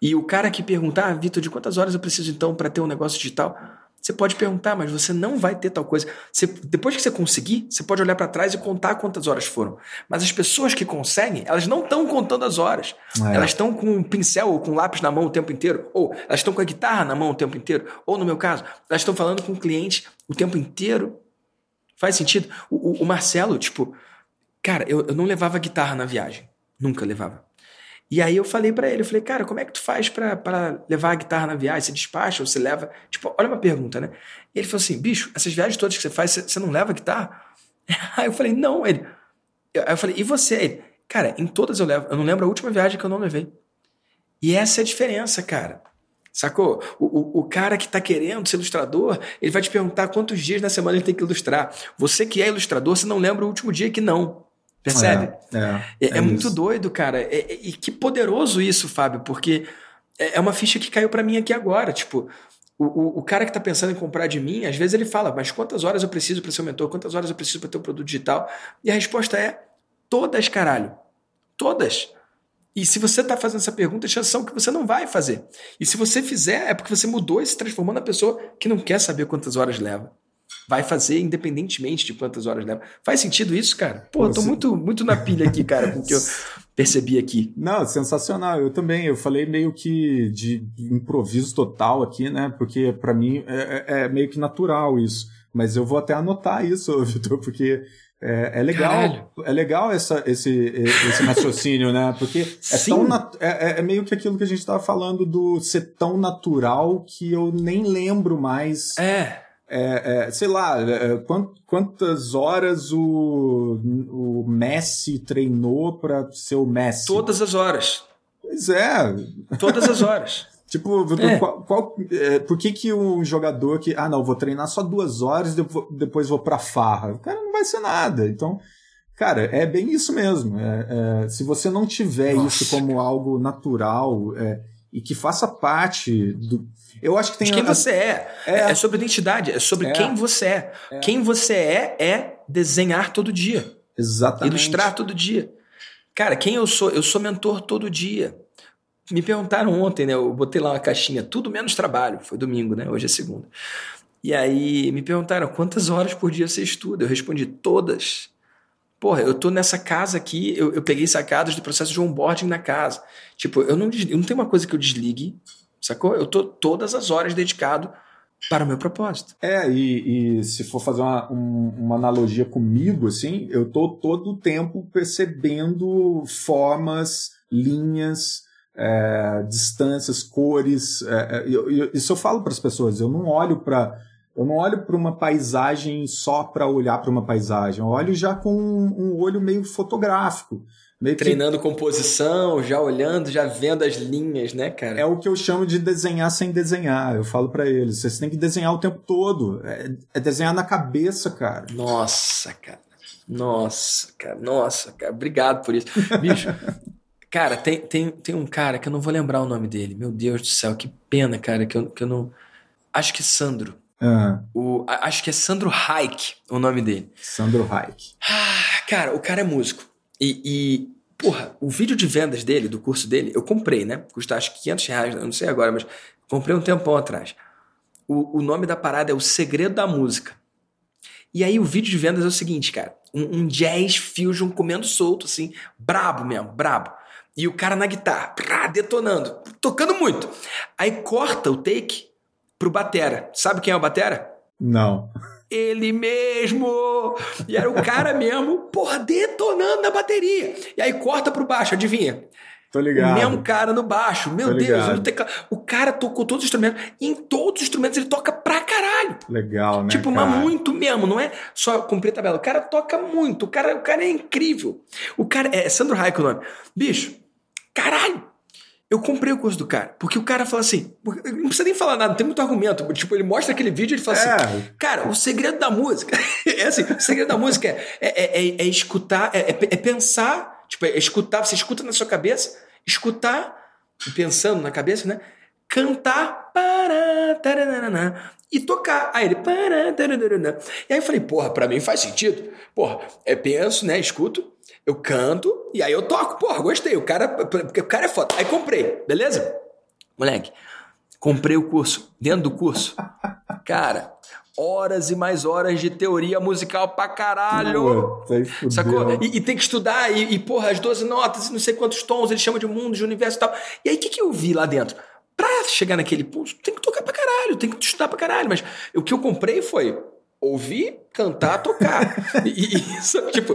E o cara que perguntar, ah, Vitor, de quantas horas eu preciso então para ter um negócio digital? Você pode perguntar, mas você não vai ter tal coisa. Você, depois que você conseguir, você pode olhar para trás e contar quantas horas foram. Mas as pessoas que conseguem, elas não estão contando as horas. É. Elas estão com um pincel ou com um lápis na mão o tempo inteiro. Ou elas estão com a guitarra na mão o tempo inteiro. Ou, no meu caso, elas estão falando com o cliente o tempo inteiro. Faz sentido? O, o, Marcelo, tipo, cara, eu, eu não levava guitarra na viagem. Nunca levava. E aí eu falei para ele, eu falei, cara, como é que tu faz para levar a guitarra na viagem? Você despacha ou você leva? Tipo, olha uma pergunta, né? E ele falou assim, bicho, essas viagens todas que você faz, você, você não leva guitarra? Aí eu falei, não, ele. Aí eu falei, e você? Ele, cara, em todas eu levo. Eu não lembro a última viagem que eu não levei. E essa é a diferença, cara. Sacou? O, o, o, cara que está querendo ser ilustrador, ele vai te perguntar quantos dias na semana ele tem que ilustrar. Você que é ilustrador, você não lembra o último dia que não. Percebe? É, é, é, é muito doido, cara. É, é, e que poderoso isso, Fábio, porque é, uma ficha que caiu para mim aqui agora. Tipo, o, o, o, cara que está pensando em comprar de mim, às vezes ele fala, mas quantas horas eu preciso para ser um mentor? Quantas horas eu preciso para ter um produto digital? E a resposta é todas, caralho. Todas. E se você está fazendo essa pergunta, chances são que você não vai fazer. E se você fizer, é porque você mudou e se transformou na pessoa que não quer saber quantas horas leva vai fazer independentemente de quantas horas leva. Faz sentido isso, cara? Pô, eu tô muito, muito na pilha aqui, cara, com o que eu percebi aqui. Não, sensacional. Eu também, eu falei meio que de improviso total aqui, né? Porque para mim é, é, é, meio que natural isso. Mas eu vou até anotar isso, Vitor, porque é, é, legal, Caralho. é legal essa, esse, esse raciocínio, né? Porque é, tão é, é, é, meio que aquilo que a gente estava falando do ser tão natural que eu nem lembro mais. É é, é, sei lá, é, quantas horas o, o Messi treinou para ser o Messi? Todas as horas. Pois é. Todas as horas. tipo, é. qual, qual é, por que, que um jogador que, ah, não, vou treinar só duas horas e depois, vou pra farra? O cara não vai ser nada. Então, cara, é bem isso mesmo. É, se você não tiver Nossa. isso como algo natural e que faça parte do eu acho que tem. De quem a... você é. é. é. sobre identidade, é sobre é. quem você é. é. Quem você é é desenhar todo dia. Exatamente. Ilustrar todo dia. Cara, quem eu sou? Eu sou mentor todo dia. Me perguntaram ontem, né? Eu botei lá uma caixinha, tudo menos trabalho. Foi domingo, né? Hoje é segunda. E aí me perguntaram quantas horas por dia você estuda. Eu respondi todas. Porra, eu tô nessa casa aqui, eu, eu peguei sacadas do processo de onboarding na casa. Tipo, eu não, eu não tenho uma coisa que eu desligue Sacou? Eu tô todas as horas dedicado para o meu propósito. É, e, e se for fazer uma, um, uma analogia comigo, assim, eu tô todo o tempo percebendo formas, linhas, é, distâncias, cores. É, eu, eu, isso eu falo para as pessoas. Eu não olho para eu não olho para uma paisagem só para olhar para uma paisagem. Eu olho já com um, um olho meio fotográfico. Meio Treinando que... composição, já olhando, já vendo as linhas, né, cara? É o que eu chamo de desenhar sem desenhar. Eu falo para eles, vocês têm que desenhar o tempo todo. É, é desenhar na cabeça, cara. Nossa, cara. Nossa, cara. Nossa, cara. Obrigado por isso. Bicho, Cara, tem, tem, tem um cara que eu não vou lembrar o nome dele. Meu Deus do céu, que pena, cara, que eu, que eu não. Acho que é Sandro. Uhum. O, acho que é Sandro Haik o nome dele. Sandro Haik. Ah, cara, o cara é músico. E, e, porra, o vídeo de vendas dele, do curso dele, eu comprei, né? Custa acho que 500 reais, eu não sei agora, mas comprei um tempão atrás. O, o nome da parada é O Segredo da Música. E aí o vídeo de vendas é o seguinte, cara. Um, um jazz fusion comendo solto, assim, brabo mesmo, brabo. E o cara na guitarra, prá, detonando, tocando muito. Aí corta o take pro Batera. Sabe quem é o Batera? Não. Ele mesmo! E era o cara mesmo, porra, detonando na bateria. E aí corta pro baixo, adivinha? Tô ligado. O mesmo cara no baixo. Meu Tô Deus, teclado. o cara tocou todos os instrumentos. E em todos os instrumentos ele toca pra caralho. Legal, né? Tipo, cara? mas muito mesmo, não é só cumprir a tabela. O cara toca muito. O cara, o cara é incrível. O cara. É Sandro Raik o nome. Bicho, Caralho! Eu comprei o curso do cara. Porque o cara fala assim. Não precisa nem falar nada, não tem muito argumento. Tipo, ele mostra aquele vídeo e ele fala assim, é. assim: Cara, o segredo da música. é assim, o segredo da música é, é, é, é escutar, é, é, pensar. Tipo, é escutar, você escuta na sua cabeça, escutar, pensando na cabeça, né? Cantar. Para, taranana, e tocar. Aí ele. Para, taranana. E aí eu falei, porra, pra mim faz sentido. Porra, é penso, né? Escuto eu canto e aí eu toco. Porra, gostei. O cara, porque o cara é foda. Aí comprei, beleza? Moleque, comprei o curso. Dentro do curso, cara, horas e mais horas de teoria musical pra caralho. Puta, sacou? E, e, tem que estudar, e, e, porra, as 12 notas, não sei quantos tons, eles chamam de mundo, de universo e tal. E aí, o que, que eu vi lá dentro? Chegar naquele ponto, tem que tocar pra caralho, tem que estudar pra caralho. Mas o que eu comprei foi ouvir, cantar, tocar. e, e, isso, tipo,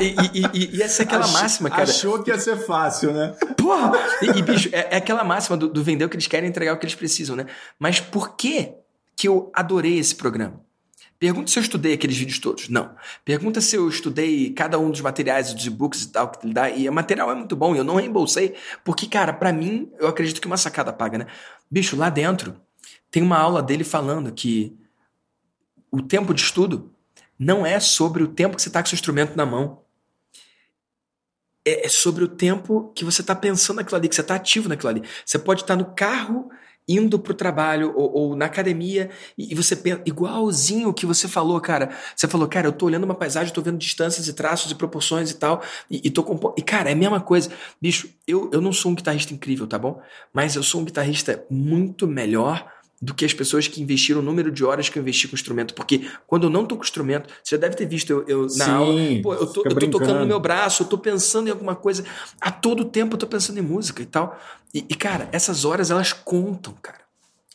e, e, e, essa é aquela Ach, máxima, cara. Achou que ia ser fácil, né? Porra! E, bicho, é, é, aquela máxima do, do, vender o que eles querem entregar o que eles precisam, né? Mas por que que eu adorei esse programa? Pergunta se eu estudei aqueles vídeos todos. Não. Pergunta se eu estudei cada um dos materiais, dos e-books e tal que ele dá. E o material é muito bom e eu não reembolsei. Porque, cara, para mim, eu acredito que uma sacada paga, né? Bicho, lá dentro tem uma aula dele falando que o tempo de estudo não é sobre o tempo que você está com seu instrumento na mão. É, é sobre o tempo que você está pensando naquilo ali, que você está ativo naquilo ali. Você pode estar tá no carro indo para o trabalho ou, ou, na academia e, você pensa igualzinho o que você falou, cara. Você falou, cara, eu tô olhando uma paisagem, tô vendo distâncias e traços e proporções e tal, e, e tô compondo. E, cara, é a mesma coisa. Bicho, eu, eu não sou um guitarrista incrível, tá bom? Mas eu sou um guitarrista muito melhor do que as pessoas que investiram o número de horas que eu investi com o instrumento. Porque quando eu não tô com o instrumento, você já deve ter visto eu, eu na Sim, aula, pô, eu tô, eu tô tocando no meu braço, eu tô pensando em alguma coisa. A todo tempo eu tô pensando em música e tal. E, e cara, essas horas elas contam, cara.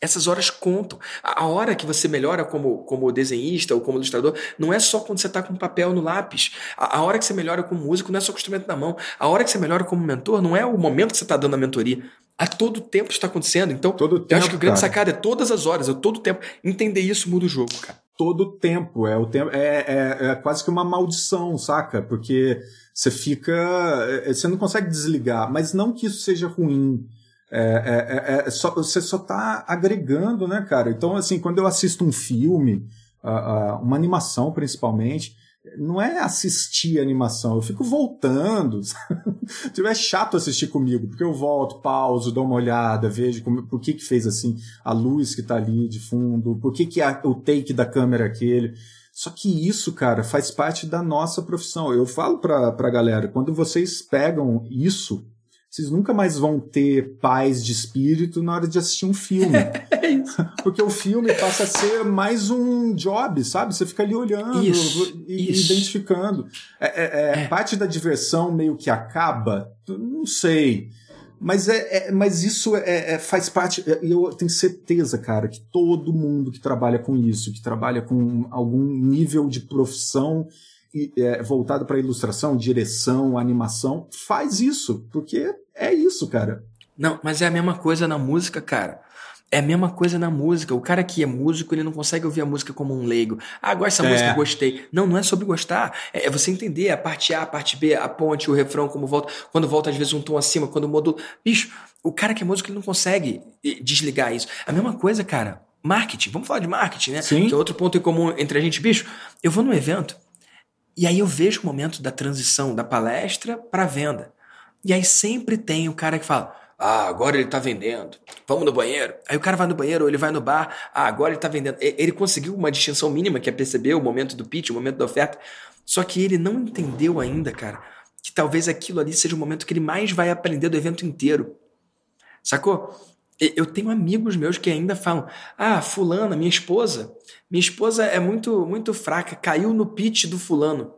Essas horas contam. A, a, hora que você melhora como, como desenhista ou como ilustrador não é só quando você está com papel no lápis. A, a, hora que você melhora como músico não é só com o instrumento na mão. A hora que você melhora como mentor não é o momento que você está dando a mentoria a todo tempo está acontecendo. Então, todo eu acho que o grande cara. sacada é todas as horas, é todo tempo. Entender isso muda o jogo, cara. Todo tempo. É, o tempo é, é, é quase que uma maldição, saca? Porque você fica. É, você não consegue desligar. Mas não que isso seja ruim. É, é, é, é só, você só está agregando, né, cara? Então, assim, quando eu assisto um filme, uh, uh, uma animação principalmente, não é assistir animação, eu fico voltando. tipo, é chato assistir comigo, porque eu volto, pauso, dou uma olhada, vejo como, por que que fez assim a luz que tá ali de fundo, por que que a, o take da câmera é aquele. Só que isso, cara, faz parte da nossa profissão. Eu falo pra, pra galera, quando vocês pegam isso vocês nunca mais vão ter paz de espírito na hora de assistir um filme. É Porque o filme passa a ser mais um job, sabe? Você fica ali olhando isso, e isso. identificando. É, é, é, é, Parte da diversão meio que acaba? Não sei. Mas, é, é mas isso é, faz parte. Eu tenho certeza, cara, que todo mundo que trabalha com isso, que trabalha com algum nível de profissão é, voltado para ilustração, direção, animação, faz isso, porque é isso, cara. Não, mas é a mesma coisa na música, cara. É a mesma coisa na música. O cara que é músico, ele não consegue ouvir a música como um leigo. Ah, agora essa é. música, gostei. Não, não é sobre gostar. É, é você entender a parte A, a parte B, a ponte, o refrão, como volta. Quando volta, às vezes, um tom acima, quando muda. Bicho, o cara que é músico, ele não consegue desligar isso. A mesma coisa, cara. Marketing. Vamos falar de marketing, né? Sim. Que é outro ponto em comum entre a gente. Bicho, eu vou num evento e aí eu vejo o momento da transição da palestra para venda. E aí sempre tem o cara que fala: ah, agora ele está vendendo. Vamos no banheiro. Aí o cara vai no banheiro, ou ele vai no bar. Ah, agora ele está vendendo. Ele conseguiu uma distinção mínima, que é perceber o momento do pitch, o momento da oferta. Só que ele não entendeu ainda, cara, que talvez aquilo ali seja o momento que ele mais vai aprender do evento inteiro. Sacou? Eu tenho amigos meus que ainda falam: Ah, fulana, minha esposa, minha esposa é muito muito fraca, caiu no pitch do fulano.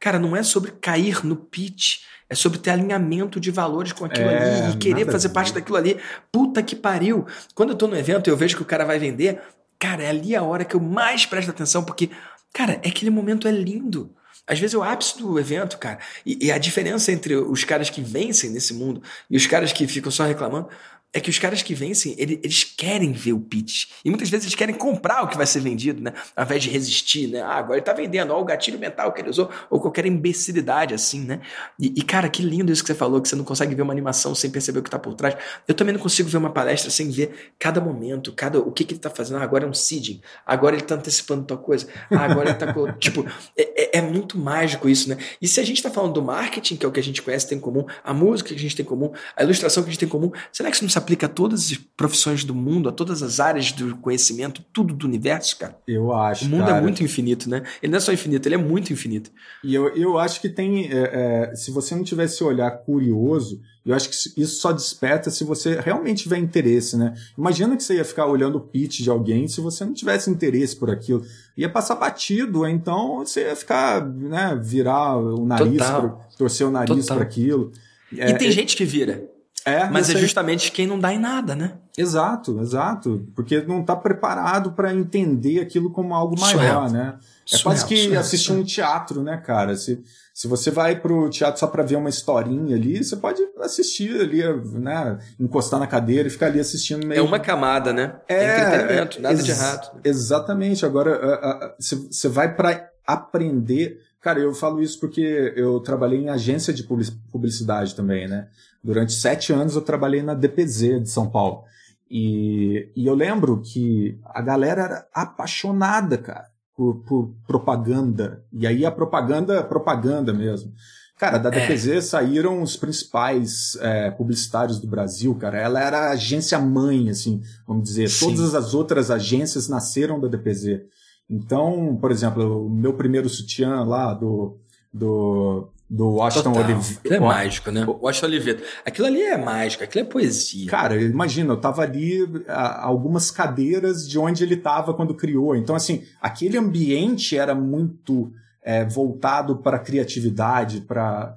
Cara, não é sobre cair no pitch é sobre ter alinhamento de valores com aquilo é, ali e querer fazer parte daquilo ali. Puta que pariu. Quando eu tô no evento e eu vejo que o cara vai vender, cara, é ali a hora que eu mais presto atenção, porque, cara, é aquele momento é lindo. Às vezes é o ápice do evento, cara. E, e, a diferença entre os caras que vencem nesse mundo e os caras que ficam só reclamando é que os caras que vencem, eles querem ver o pitch. E muitas vezes eles querem comprar o que vai ser vendido, né? Ao invés de resistir, né? Ah, agora ele tá vendendo, ó, o gatilho mental que ele usou, ou qualquer imbecilidade assim, né? E, e, cara, que lindo isso que você falou, que você não consegue ver uma animação sem perceber o que tá por trás. Eu também não consigo ver uma palestra sem ver cada momento, cada o que, que ele tá fazendo. Ah, agora é um seeding, agora ele tá antecipando tal coisa, ah, agora ele tá. tipo, é, é, é, muito mágico isso, né? E se a gente tá falando do marketing, que é o que a gente conhece, tem em comum, a música que a gente tem em comum, a ilustração que a gente tem em comum, será que isso não sabe aplica a todas as profissões do mundo, a todas as áreas do conhecimento, tudo do universo, cara. Eu acho. O mundo é cara. é muito infinito, né? Ele não é só infinito, ele é muito infinito. E eu, eu acho que tem. É, é, se você não tivesse esse olhar curioso, eu acho que isso só desperta se você realmente tiver interesse, né? Imagina que você ia ficar olhando o pitch de alguém se você não tivesse interesse por aquilo. Ia passar batido, então você ia ficar, né, virar o nariz, pro, torcer o nariz para aquilo. É, e tem é, gente que vira. É, mas é justamente quem não dá em nada, né? Exato, exato. Porque não está preparado para entender aquilo como algo maior, né? É surreal, quase que surreal, assistir surreal. um teatro, né, cara? Se, se você vai pro teatro só para ver uma historinha ali, você pode assistir ali, né? Encostar na cadeira e ficar ali assistindo meio. É uma camada, né? É, é entretenimento, nada de errado. Exatamente. Agora, você vai para aprender. Cara, eu falo isso porque eu trabalhei em agência de publicidade também, né? Durante sete anos eu trabalhei na DPZ de São Paulo. E, e eu lembro que a galera era apaixonada, cara, por, por propaganda. E aí a propaganda, propaganda mesmo. Cara, da DPZ é. saíram os principais é, publicitários do Brasil, cara. Ela era a agência mãe, assim, vamos dizer. Sim. Todas as outras agências nasceram da DPZ. Então, por exemplo, o meu primeiro sutiã lá do, do do Washington Oliveto. Aquilo é mágico, né? O Washington Oliveto. Aquilo ali é mágico, aquilo é poesia. Cara, imagina, eu tava ali a, algumas cadeiras de onde ele tava quando criou. Então, assim, aquele ambiente era muito é, voltado para criatividade, para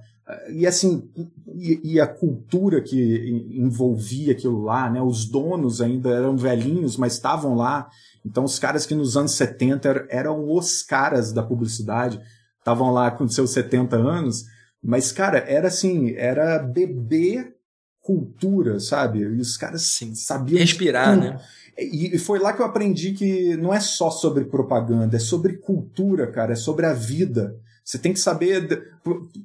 e assim e, e, a cultura que envolvia aquilo lá, né? Os donos ainda eram velhinhos, mas estavam lá. Então, os caras que nos anos 70 eram os caras da publicidade estavam lá com seus 70 anos, mas, cara, era assim, era bebê cultura, sabe? E os caras Sim. sabiam. Respirar, né? E foi lá que eu aprendi que não é só sobre propaganda, é sobre cultura, cara, é sobre a vida. Você tem que saber.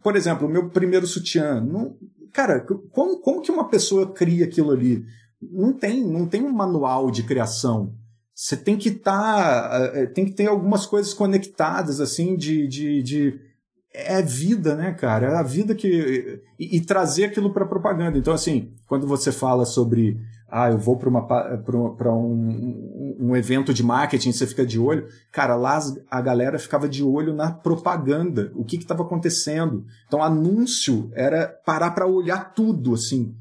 Por exemplo, o meu primeiro sutiã. Não, cara, como, como que uma pessoa cria aquilo ali? Não tem, não tem um manual de criação você tem que estar. Tá, eh, tem que ter algumas coisas conectadas, assim, de. de, de é vida, né, cara? É a vida que. E, e trazer aquilo para propaganda. Então, assim, quando você fala sobre. Ah, eu vou para um, um evento de marketing, você fica de olho. Cara, lá a galera ficava de olho na propaganda, o que estava acontecendo. Então, anúncio era parar para olhar tudo, assim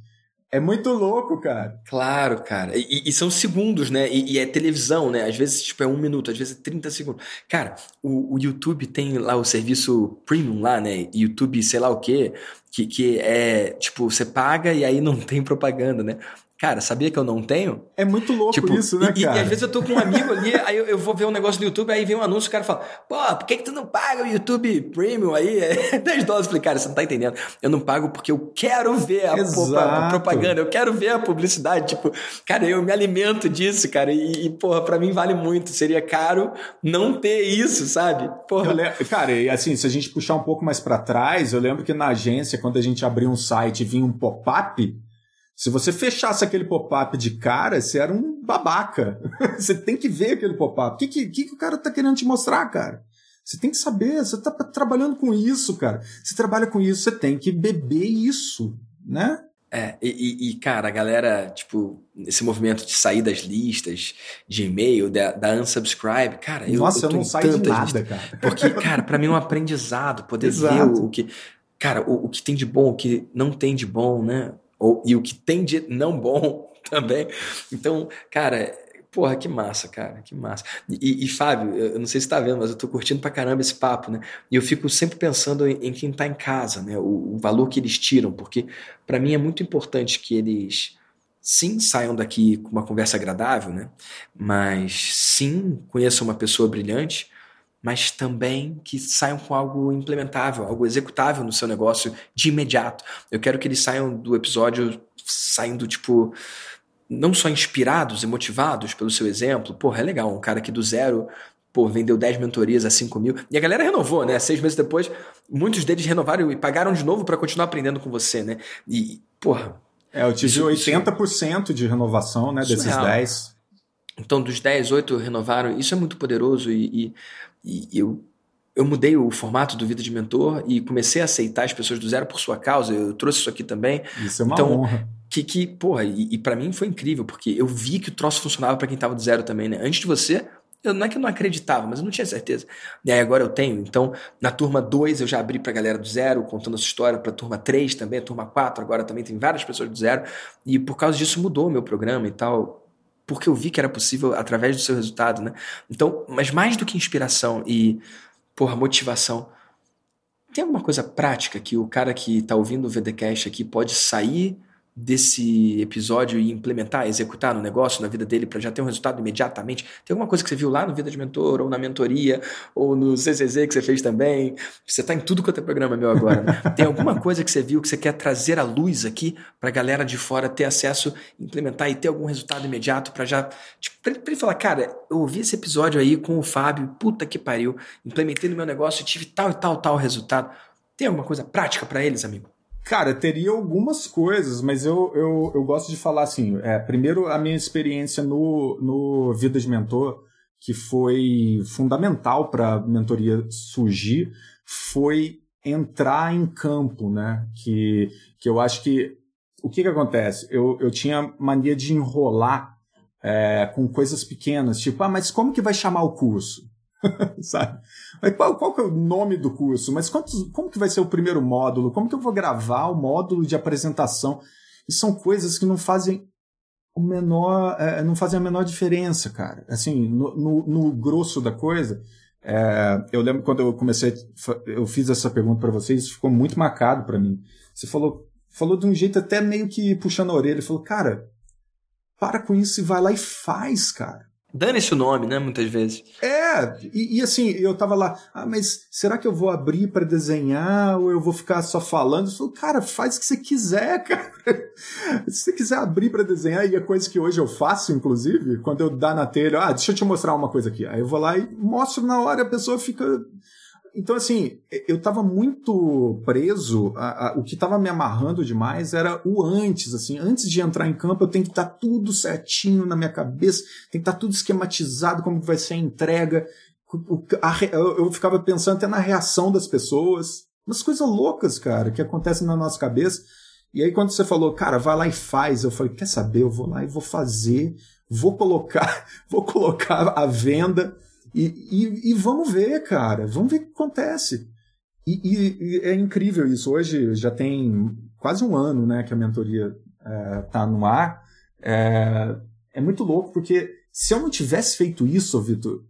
É muito louco, cara. Claro, cara. E, e são segundos, né? E, e, é televisão, né? Às vezes, tipo, é um minuto, às vezes é 30 segundos. Cara, o, o YouTube tem lá o serviço premium lá, né? YouTube, sei lá o quê, que, que é, tipo, você paga e aí não tem propaganda, né? Cara, sabia que eu não tenho? É muito louco tipo, isso, né, e, cara? E, às vezes eu tô com um amigo ali, aí eu, eu, vou ver um negócio no YouTube, aí vem um anúncio, o cara fala, pô, por que, que tu não paga o YouTube Premium aí? É 10 dólares. Eu falei, cara, você não tá entendendo. Eu não pago porque eu quero ver a, a propaganda, eu quero ver a publicidade. Tipo, cara, eu me alimento disso, cara. E, e porra, pra mim vale muito. Seria caro não ter isso, sabe? Porra. Lembro, cara, e assim, se a gente puxar um pouco mais para trás, eu lembro que na agência, quando a gente abriu um site e vinha um pop-up, se você fechasse aquele pop-up de cara, você era um babaca. você tem que ver aquele pop-up. O que, que, que, o cara tá querendo te mostrar, cara? Você tem que saber, você tá trabalhando com isso, cara. Você trabalha com isso, você tem que beber isso, né? É, e, e, cara, a galera, tipo, esse movimento de sair das listas de e-mail, da, da unsubscribe, cara, eu, Nossa, eu, eu não saio de nada, listas, cara. Porque, cara, para mim é um aprendizado poder ver o, o, que. Cara, o, o que tem de bom, o que não tem de bom, né? Ou, e o que tem de não bom também. Então, cara, porra, que massa, cara, que massa. E, e Fábio, eu não sei se está vendo, mas eu tô curtindo pra caramba esse papo, né? E eu fico sempre pensando em, em quem tá em casa, né? O, o valor que eles tiram, porque para mim é muito importante que eles sim saiam daqui com uma conversa agradável, né? Mas sim conheçam uma pessoa brilhante mas também que saiam com algo implementável, algo executável no seu negócio de imediato. Eu quero que eles saiam do episódio saindo, tipo, não só inspirados e motivados pelo seu exemplo. Porra, é legal, um cara que do zero pô, vendeu 10 mentorias a 5 mil. E a galera renovou, né? Seis meses depois, muitos deles renovaram e pagaram de novo para continuar aprendendo com você, né? E, porra. É, eu tive isso, 80% isso, de renovação, né? Desses é 10. Então, dos 10, 8 renovaram. Isso é muito poderoso e, e e eu, eu mudei o formato do Vida de Mentor e comecei a aceitar as pessoas do zero por sua causa. Eu trouxe isso aqui também. Isso é uma então, honra. Que, que porra, e, e para mim foi incrível, porque eu vi que o troço funcionava para quem tava do zero também, né? Antes de você, eu, não é que eu não acreditava, mas eu não tinha certeza. E aí agora eu tenho. Então, na turma 2 eu já abri pra galera do zero, contando essa história, pra turma 3 também, a turma 4 agora também tem várias pessoas do zero. E por causa disso mudou o meu programa e tal porque eu vi que era possível através do seu resultado, né? Então, mas mais do que inspiração e, porra, motivação, tem alguma coisa prática que o cara que está ouvindo o VDcast aqui pode sair desse episódio e implementar, executar no negócio, na vida dele, para já ter um resultado imediatamente? Tem alguma coisa que você viu lá no Vida de Mentor, ou na mentoria, ou no CCZ que você fez também? Você está em tudo quanto é programa meu agora. Né? Tem alguma coisa que você viu que você quer trazer à luz aqui para a galera de fora ter acesso, implementar e ter algum resultado imediato para já. Tipo, para ele falar, cara, eu ouvi esse episódio aí com o Fábio, puta que pariu, implementei no meu negócio e tive tal e tal, tal resultado. Tem alguma coisa prática para eles, amigo? Cara, teria algumas coisas, mas eu, eu, eu gosto de falar assim. É, primeiro, a minha experiência no, no Vida de Mentor, que foi fundamental para a mentoria surgir, foi entrar em campo, né? Que, que eu acho que. O que, que acontece? Eu, eu tinha mania de enrolar é, com coisas pequenas, tipo, ah, mas como que vai chamar o curso? sabe? Qual, qual que é o nome do curso? Mas quantos, como que vai ser o primeiro módulo? Como que eu vou gravar o módulo de apresentação? E são coisas que não fazem o menor, é, não fazem a menor diferença, cara. Assim, no, no, no grosso da coisa, é, eu lembro quando eu comecei, eu fiz essa pergunta para vocês, isso ficou muito marcado para mim. Você falou, falou de um jeito até meio que puxando a orelha, falou, cara, para com isso e vai lá e faz, cara. Dane-se o nome, né? Muitas vezes. É, e, e, assim, eu tava lá, ah, mas será que eu vou abrir para desenhar ou eu vou ficar só falando? Eu cara, faz o que você quiser, cara. Se você quiser abrir para desenhar, e é coisa que hoje eu faço, inclusive, quando eu dá na telha, ah, deixa eu te mostrar uma coisa aqui. Aí eu vou lá e mostro na hora, a pessoa fica então, assim, eu estava muito preso, a, a, o que estava me amarrando demais era o antes, assim, antes de entrar em campo eu tenho que estar tá tudo certinho na minha cabeça, tem que estar tá tudo esquematizado, como vai ser a entrega, a, eu ficava pensando até na reação das pessoas, umas coisas loucas, cara, que acontecem na nossa cabeça, e aí quando você falou, cara, vai lá e faz, eu falei, quer saber, eu vou lá e vou fazer, vou colocar, vou colocar a venda, e, e, e, vamos ver, cara, vamos ver o que acontece. E, e, é incrível isso. Hoje já tem quase um ano né, que a mentoria é, tá no ar, é, é muito louco, porque se eu não tivesse feito isso, Vitor,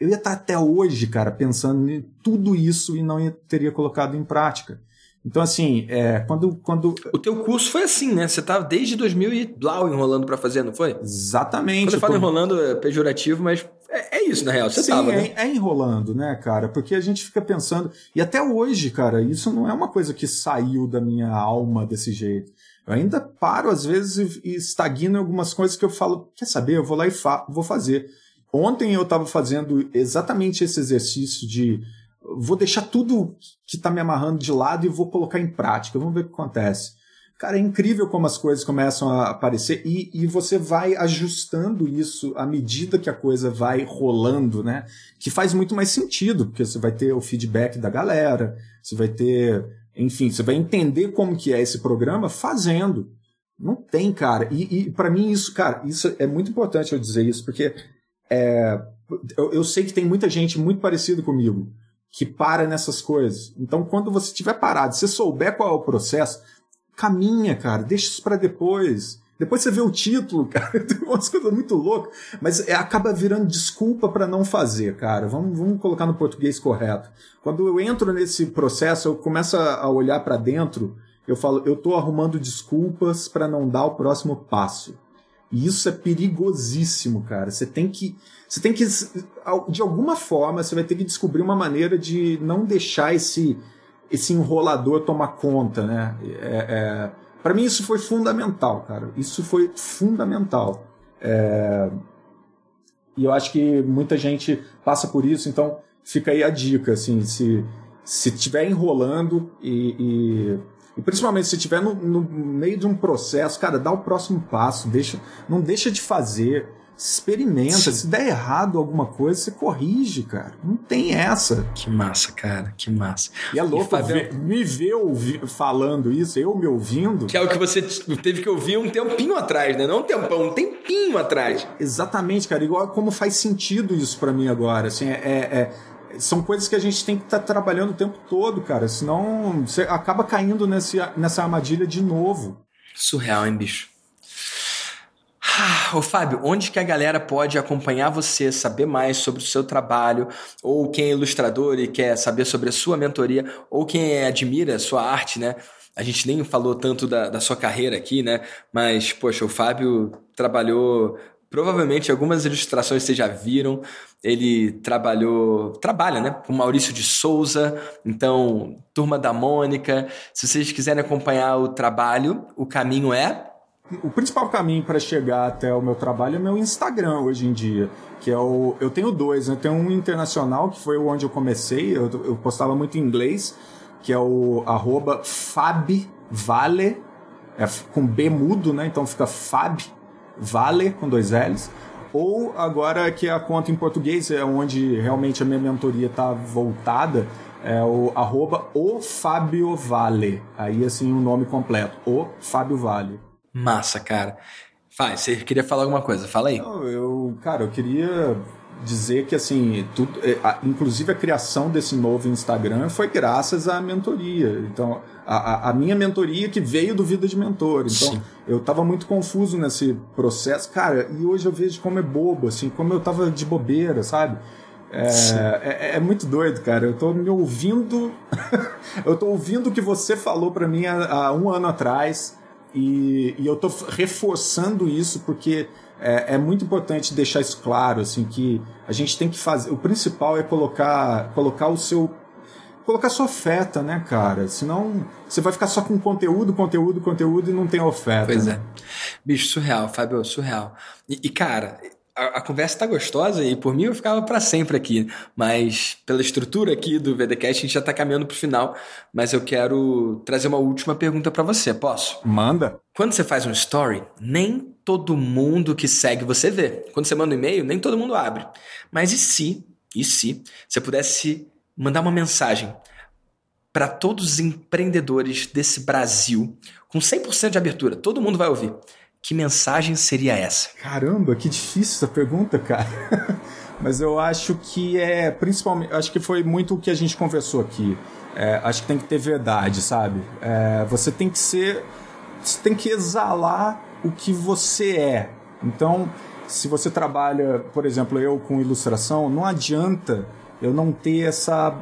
eu ia estar até hoje, cara, pensando em tudo isso e não ia, teria colocado em prática. Então, assim, é, quando, quando. O teu curso foi assim, né? Você estava desde 2000 e blau enrolando para fazer, não foi? Exatamente. Quando eu falo tô... enrolando é pejorativo, mas é, é, isso, na real. Você Sim, tava, né? é, é enrolando, né, cara? Porque a gente fica pensando. E até hoje, cara, isso não é uma coisa que saiu da minha alma desse jeito. Eu ainda paro, às vezes, e estagno em algumas coisas que eu falo, quer saber, eu vou lá e fa vou fazer. Ontem eu estava fazendo exatamente esse exercício de vou deixar tudo que está me amarrando de lado e vou colocar em prática. Vamos ver o que acontece. Cara, é incrível como as coisas começam a aparecer e, e você vai ajustando isso à medida que a coisa vai rolando, né? Que faz muito mais sentido, porque você vai ter o feedback da galera, você vai ter, enfim, você vai entender como que é esse programa fazendo. Não tem, cara. E, e para mim isso, cara, isso é muito importante eu dizer isso, porque é, eu, eu sei que tem muita gente muito parecida comigo que para nessas coisas. Então, quando você estiver parado, se souber qual é o processo, caminha, cara, deixa isso para depois. Depois você vê o título, cara, tem umas coisas muito loucas, mas é, acaba virando desculpa para não fazer, cara. Vamos, vamos colocar no português correto. Quando eu entro nesse processo, eu começo a olhar para dentro, eu falo, eu tô arrumando desculpas para não dar o próximo passo. E isso é perigosíssimo, cara. Você tem que. Você tem que. De alguma forma, você vai ter que descobrir uma maneira de não deixar esse, esse enrolador tomar conta, né? É, é, para mim, isso foi fundamental, cara. Isso foi fundamental. É, e eu acho que muita gente passa por isso, então fica aí a dica, assim, se se estiver enrolando e, e e principalmente se estiver no, no, meio de um processo, cara, dá o próximo passo, deixa, não deixa de fazer, experimenta. Sim. Se der errado alguma coisa, você corrige, cara. Não tem essa. Que massa, cara, que massa. E é louco e ver, me ver ouvir, falando isso, eu me ouvindo. Que é o que você teve que ouvir um tempinho atrás, né? Não um tempão, um tempinho atrás. Exatamente, cara. Igual como faz sentido isso para mim agora. Assim, é, é são coisas que a gente tem que estar tá trabalhando o tempo todo, cara. Senão você acaba caindo nesse, nessa armadilha de novo. Surreal, hein, bicho? Ô Fábio, onde que a galera pode acompanhar você, saber mais sobre o seu trabalho, ou quem é ilustrador e quer saber sobre a sua mentoria, ou quem admira a sua arte, né? A gente nem falou tanto da, da sua carreira aqui, né? Mas, poxa, o Fábio trabalhou Provavelmente algumas ilustrações vocês já viram. Ele trabalhou, trabalha, né, com Maurício de Souza, então Turma da Mônica. Se vocês quiserem acompanhar o trabalho, o caminho é o principal caminho para chegar até o meu trabalho é meu Instagram hoje em dia, que é o eu tenho dois, né? Tenho um internacional que foi onde eu comecei, eu, eu postava muito em inglês, que é o arroba Fabvale, é com B mudo, né? Então fica Fab Vale, com dois L's, ou agora que a conta em português é onde realmente a minha mentoria está voltada, é o arroba o Fábio Vale. Aí assim o nome completo, o Fábio Vale. Massa, cara. Faz, você queria falar alguma coisa? Fala aí. Não, eu, cara, eu queria dizer que assim, tudo, é, inclusive a criação desse novo Instagram foi graças à mentoria. Então, a, a minha mentoria que veio do Vida de Mentor. Então, Sim. eu estava muito confuso nesse processo. Cara, e hoje eu vejo como é bobo, assim, como eu estava de bobeira, sabe? É, é, é, muito doido, cara. Eu tô me ouvindo. eu tô ouvindo o que você falou para mim há, há, um ano atrás. E, e eu tô reforçando isso porque é, é, muito importante deixar isso claro, assim, que a gente tem que fazer. O principal é colocar, colocar o seu. Colocar sua oferta, né, cara? Senão você vai ficar só com conteúdo, conteúdo, conteúdo e não tem oferta. Pois né? é. Bicho, surreal, Fábio, surreal. E, e cara, a, a, conversa tá gostosa e por mim eu ficava para sempre aqui, mas pela estrutura aqui do VDcast a gente já tá caminhando pro final, mas eu quero trazer uma última pergunta para você, posso? Manda. Quando você faz um story, nem todo mundo que segue você vê. Quando você manda um e-mail, nem todo mundo abre. Mas e se, e se você pudesse mandar uma mensagem para todos os empreendedores desse Brasil com 100% de abertura, todo mundo vai ouvir. Que mensagem seria essa? Caramba, que difícil essa pergunta, cara. Mas eu acho que é principalmente, acho que foi muito o que a gente conversou aqui. É, acho que tem que ter verdade, sabe? É, você tem que ser você tem que exalar o que você é. Então, se você trabalha, por exemplo, eu com ilustração, não adianta eu não ter essa.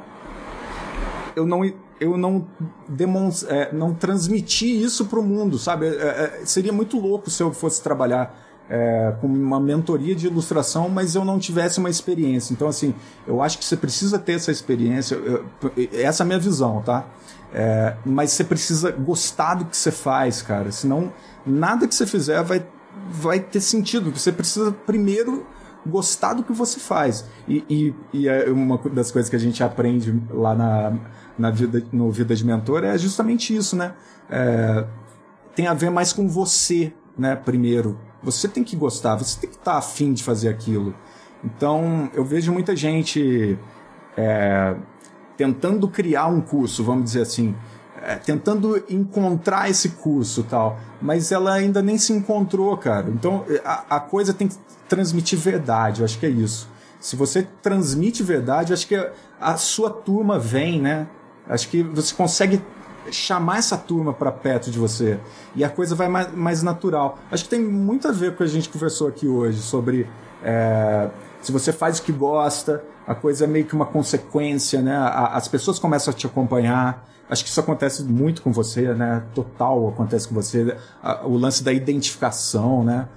Eu não, eu não, demonstra, é, não transmitir isso para o mundo, sabe? É, é, seria muito louco se eu fosse trabalhar é, com uma mentoria de ilustração, mas eu não tivesse uma experiência. Então, assim, eu acho que você precisa ter essa experiência. Eu, essa é a minha visão, tá? É, mas você precisa gostar do que você faz, cara. Senão, nada que você fizer vai, vai ter sentido. Você precisa primeiro gostar do que você faz. E, e, e é uma das coisas que a gente aprende lá na, na vida, no Vida de Mentor é justamente isso, né? É, tem a ver mais com você, né? Primeiro. Você tem que gostar, você tem que estar afim de fazer aquilo. Então, eu vejo muita gente é, tentando criar um curso, vamos dizer assim, é, tentando encontrar esse curso tal, mas ela ainda nem se encontrou, cara. Então, a, a coisa tem que transmitir verdade, eu acho que é isso. Se você transmite verdade, eu acho que a sua turma vem, né? Acho que você consegue chamar essa turma para perto de você e a coisa vai mais, mais, natural. Acho que tem muito a ver com o que a gente conversou aqui hoje sobre é, se você faz o que gosta, a coisa é meio que uma consequência, né? as pessoas começam a te acompanhar. Acho que isso acontece muito com você, né? Total acontece com você. O lance da identificação, né?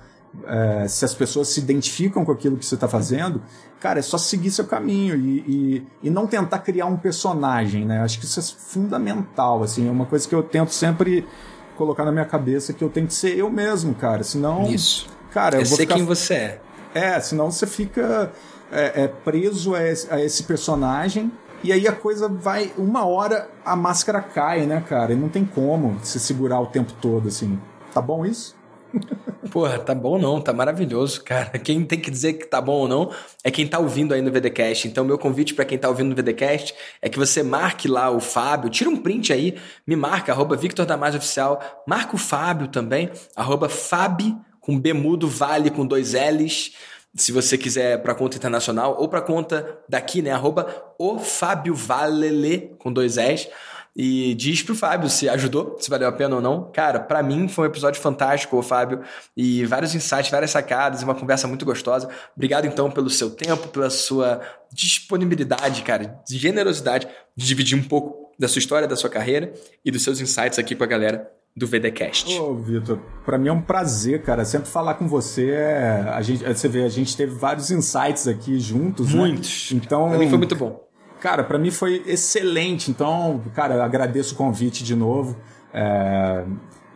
É, se as pessoas se identificam com aquilo que você está fazendo, cara, é só seguir seu caminho e, e, e, não tentar criar um personagem, né? Acho que isso é fundamental, assim, é uma coisa que eu tento sempre colocar na minha cabeça que eu tenho que ser eu mesmo, cara, senão... Isso. Cara, é eu vou ser ficar... quem você é. É, senão você fica é, é preso a esse, a esse personagem e aí a coisa vai. Uma hora a máscara cai, né, cara? E não tem como se segurar o tempo todo, assim. Tá bom isso? Porra, tá bom não, tá maravilhoso, cara. Quem tem que dizer que tá bom ou não é quem tá ouvindo aí no VDcast. Então, meu convite para quem tá ouvindo no VDcast é que você marque lá o Fábio, tira um print aí, me marca, arroba Victor Oficial, marca o Fábio também, arroba Fab, com B mudo, vale com dois L's se você quiser para conta internacional ou para conta daqui, né? Arroba o Fábio Valele com dois S. E diz pro Fábio se ajudou, se valeu a pena ou não. Cara, para mim foi um episódio fantástico, Fábio, e vários insights, várias sacadas, uma conversa muito gostosa. Obrigado então pelo seu tempo, pela sua disponibilidade, cara, de generosidade de dividir um pouco da sua história, da sua carreira e dos seus insights aqui com a galera do VDcast. Ô, Vitor, para mim é um prazer, cara, sempre falar com você. É... A gente, você vê, a gente teve vários insights aqui juntos, né? Muitos. Né? Então, pra mim foi muito bom. Cara, para mim foi excelente. Então, cara, agradeço o convite de novo. É...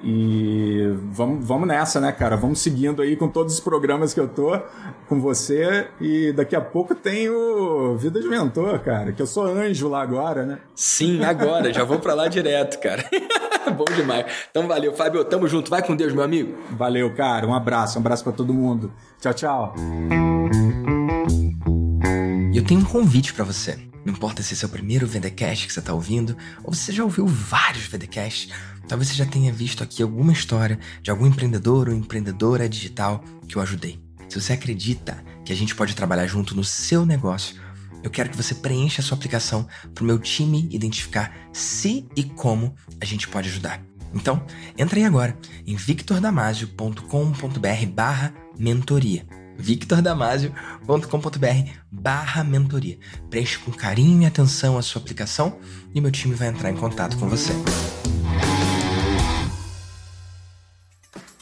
E vamos, vamos nessa, né, cara? Vamos seguindo aí com todos os programas que eu tô com você. E daqui a pouco tem o Vida de Mentor, cara, que eu sou anjo lá agora, né? Sim, agora. já vou para lá direto, cara. Bom demais. Então valeu, Fábio. Tamo junto. Vai com Deus, meu amigo. Valeu, cara. Um abraço. Um abraço para todo mundo. Tchau, tchau. Eu tenho um convite para você. Não importa se é o primeiro VDcast que você está ouvindo, ou você já ouviu vários VDcasts, talvez você já tenha visto aqui alguma história de algum empreendedor ou empreendedora digital que eu ajudei. Se você acredita que a gente pode trabalhar junto no seu negócio, eu quero que você preencha a sua aplicação para o meu time identificar se e como a gente pode ajudar. Então, entra aí agora em victordamasio.com.br barra mentoria victordamasio.com.br barra mentoria. Preste com carinho e atenção a sua aplicação e meu time vai entrar em contato com você.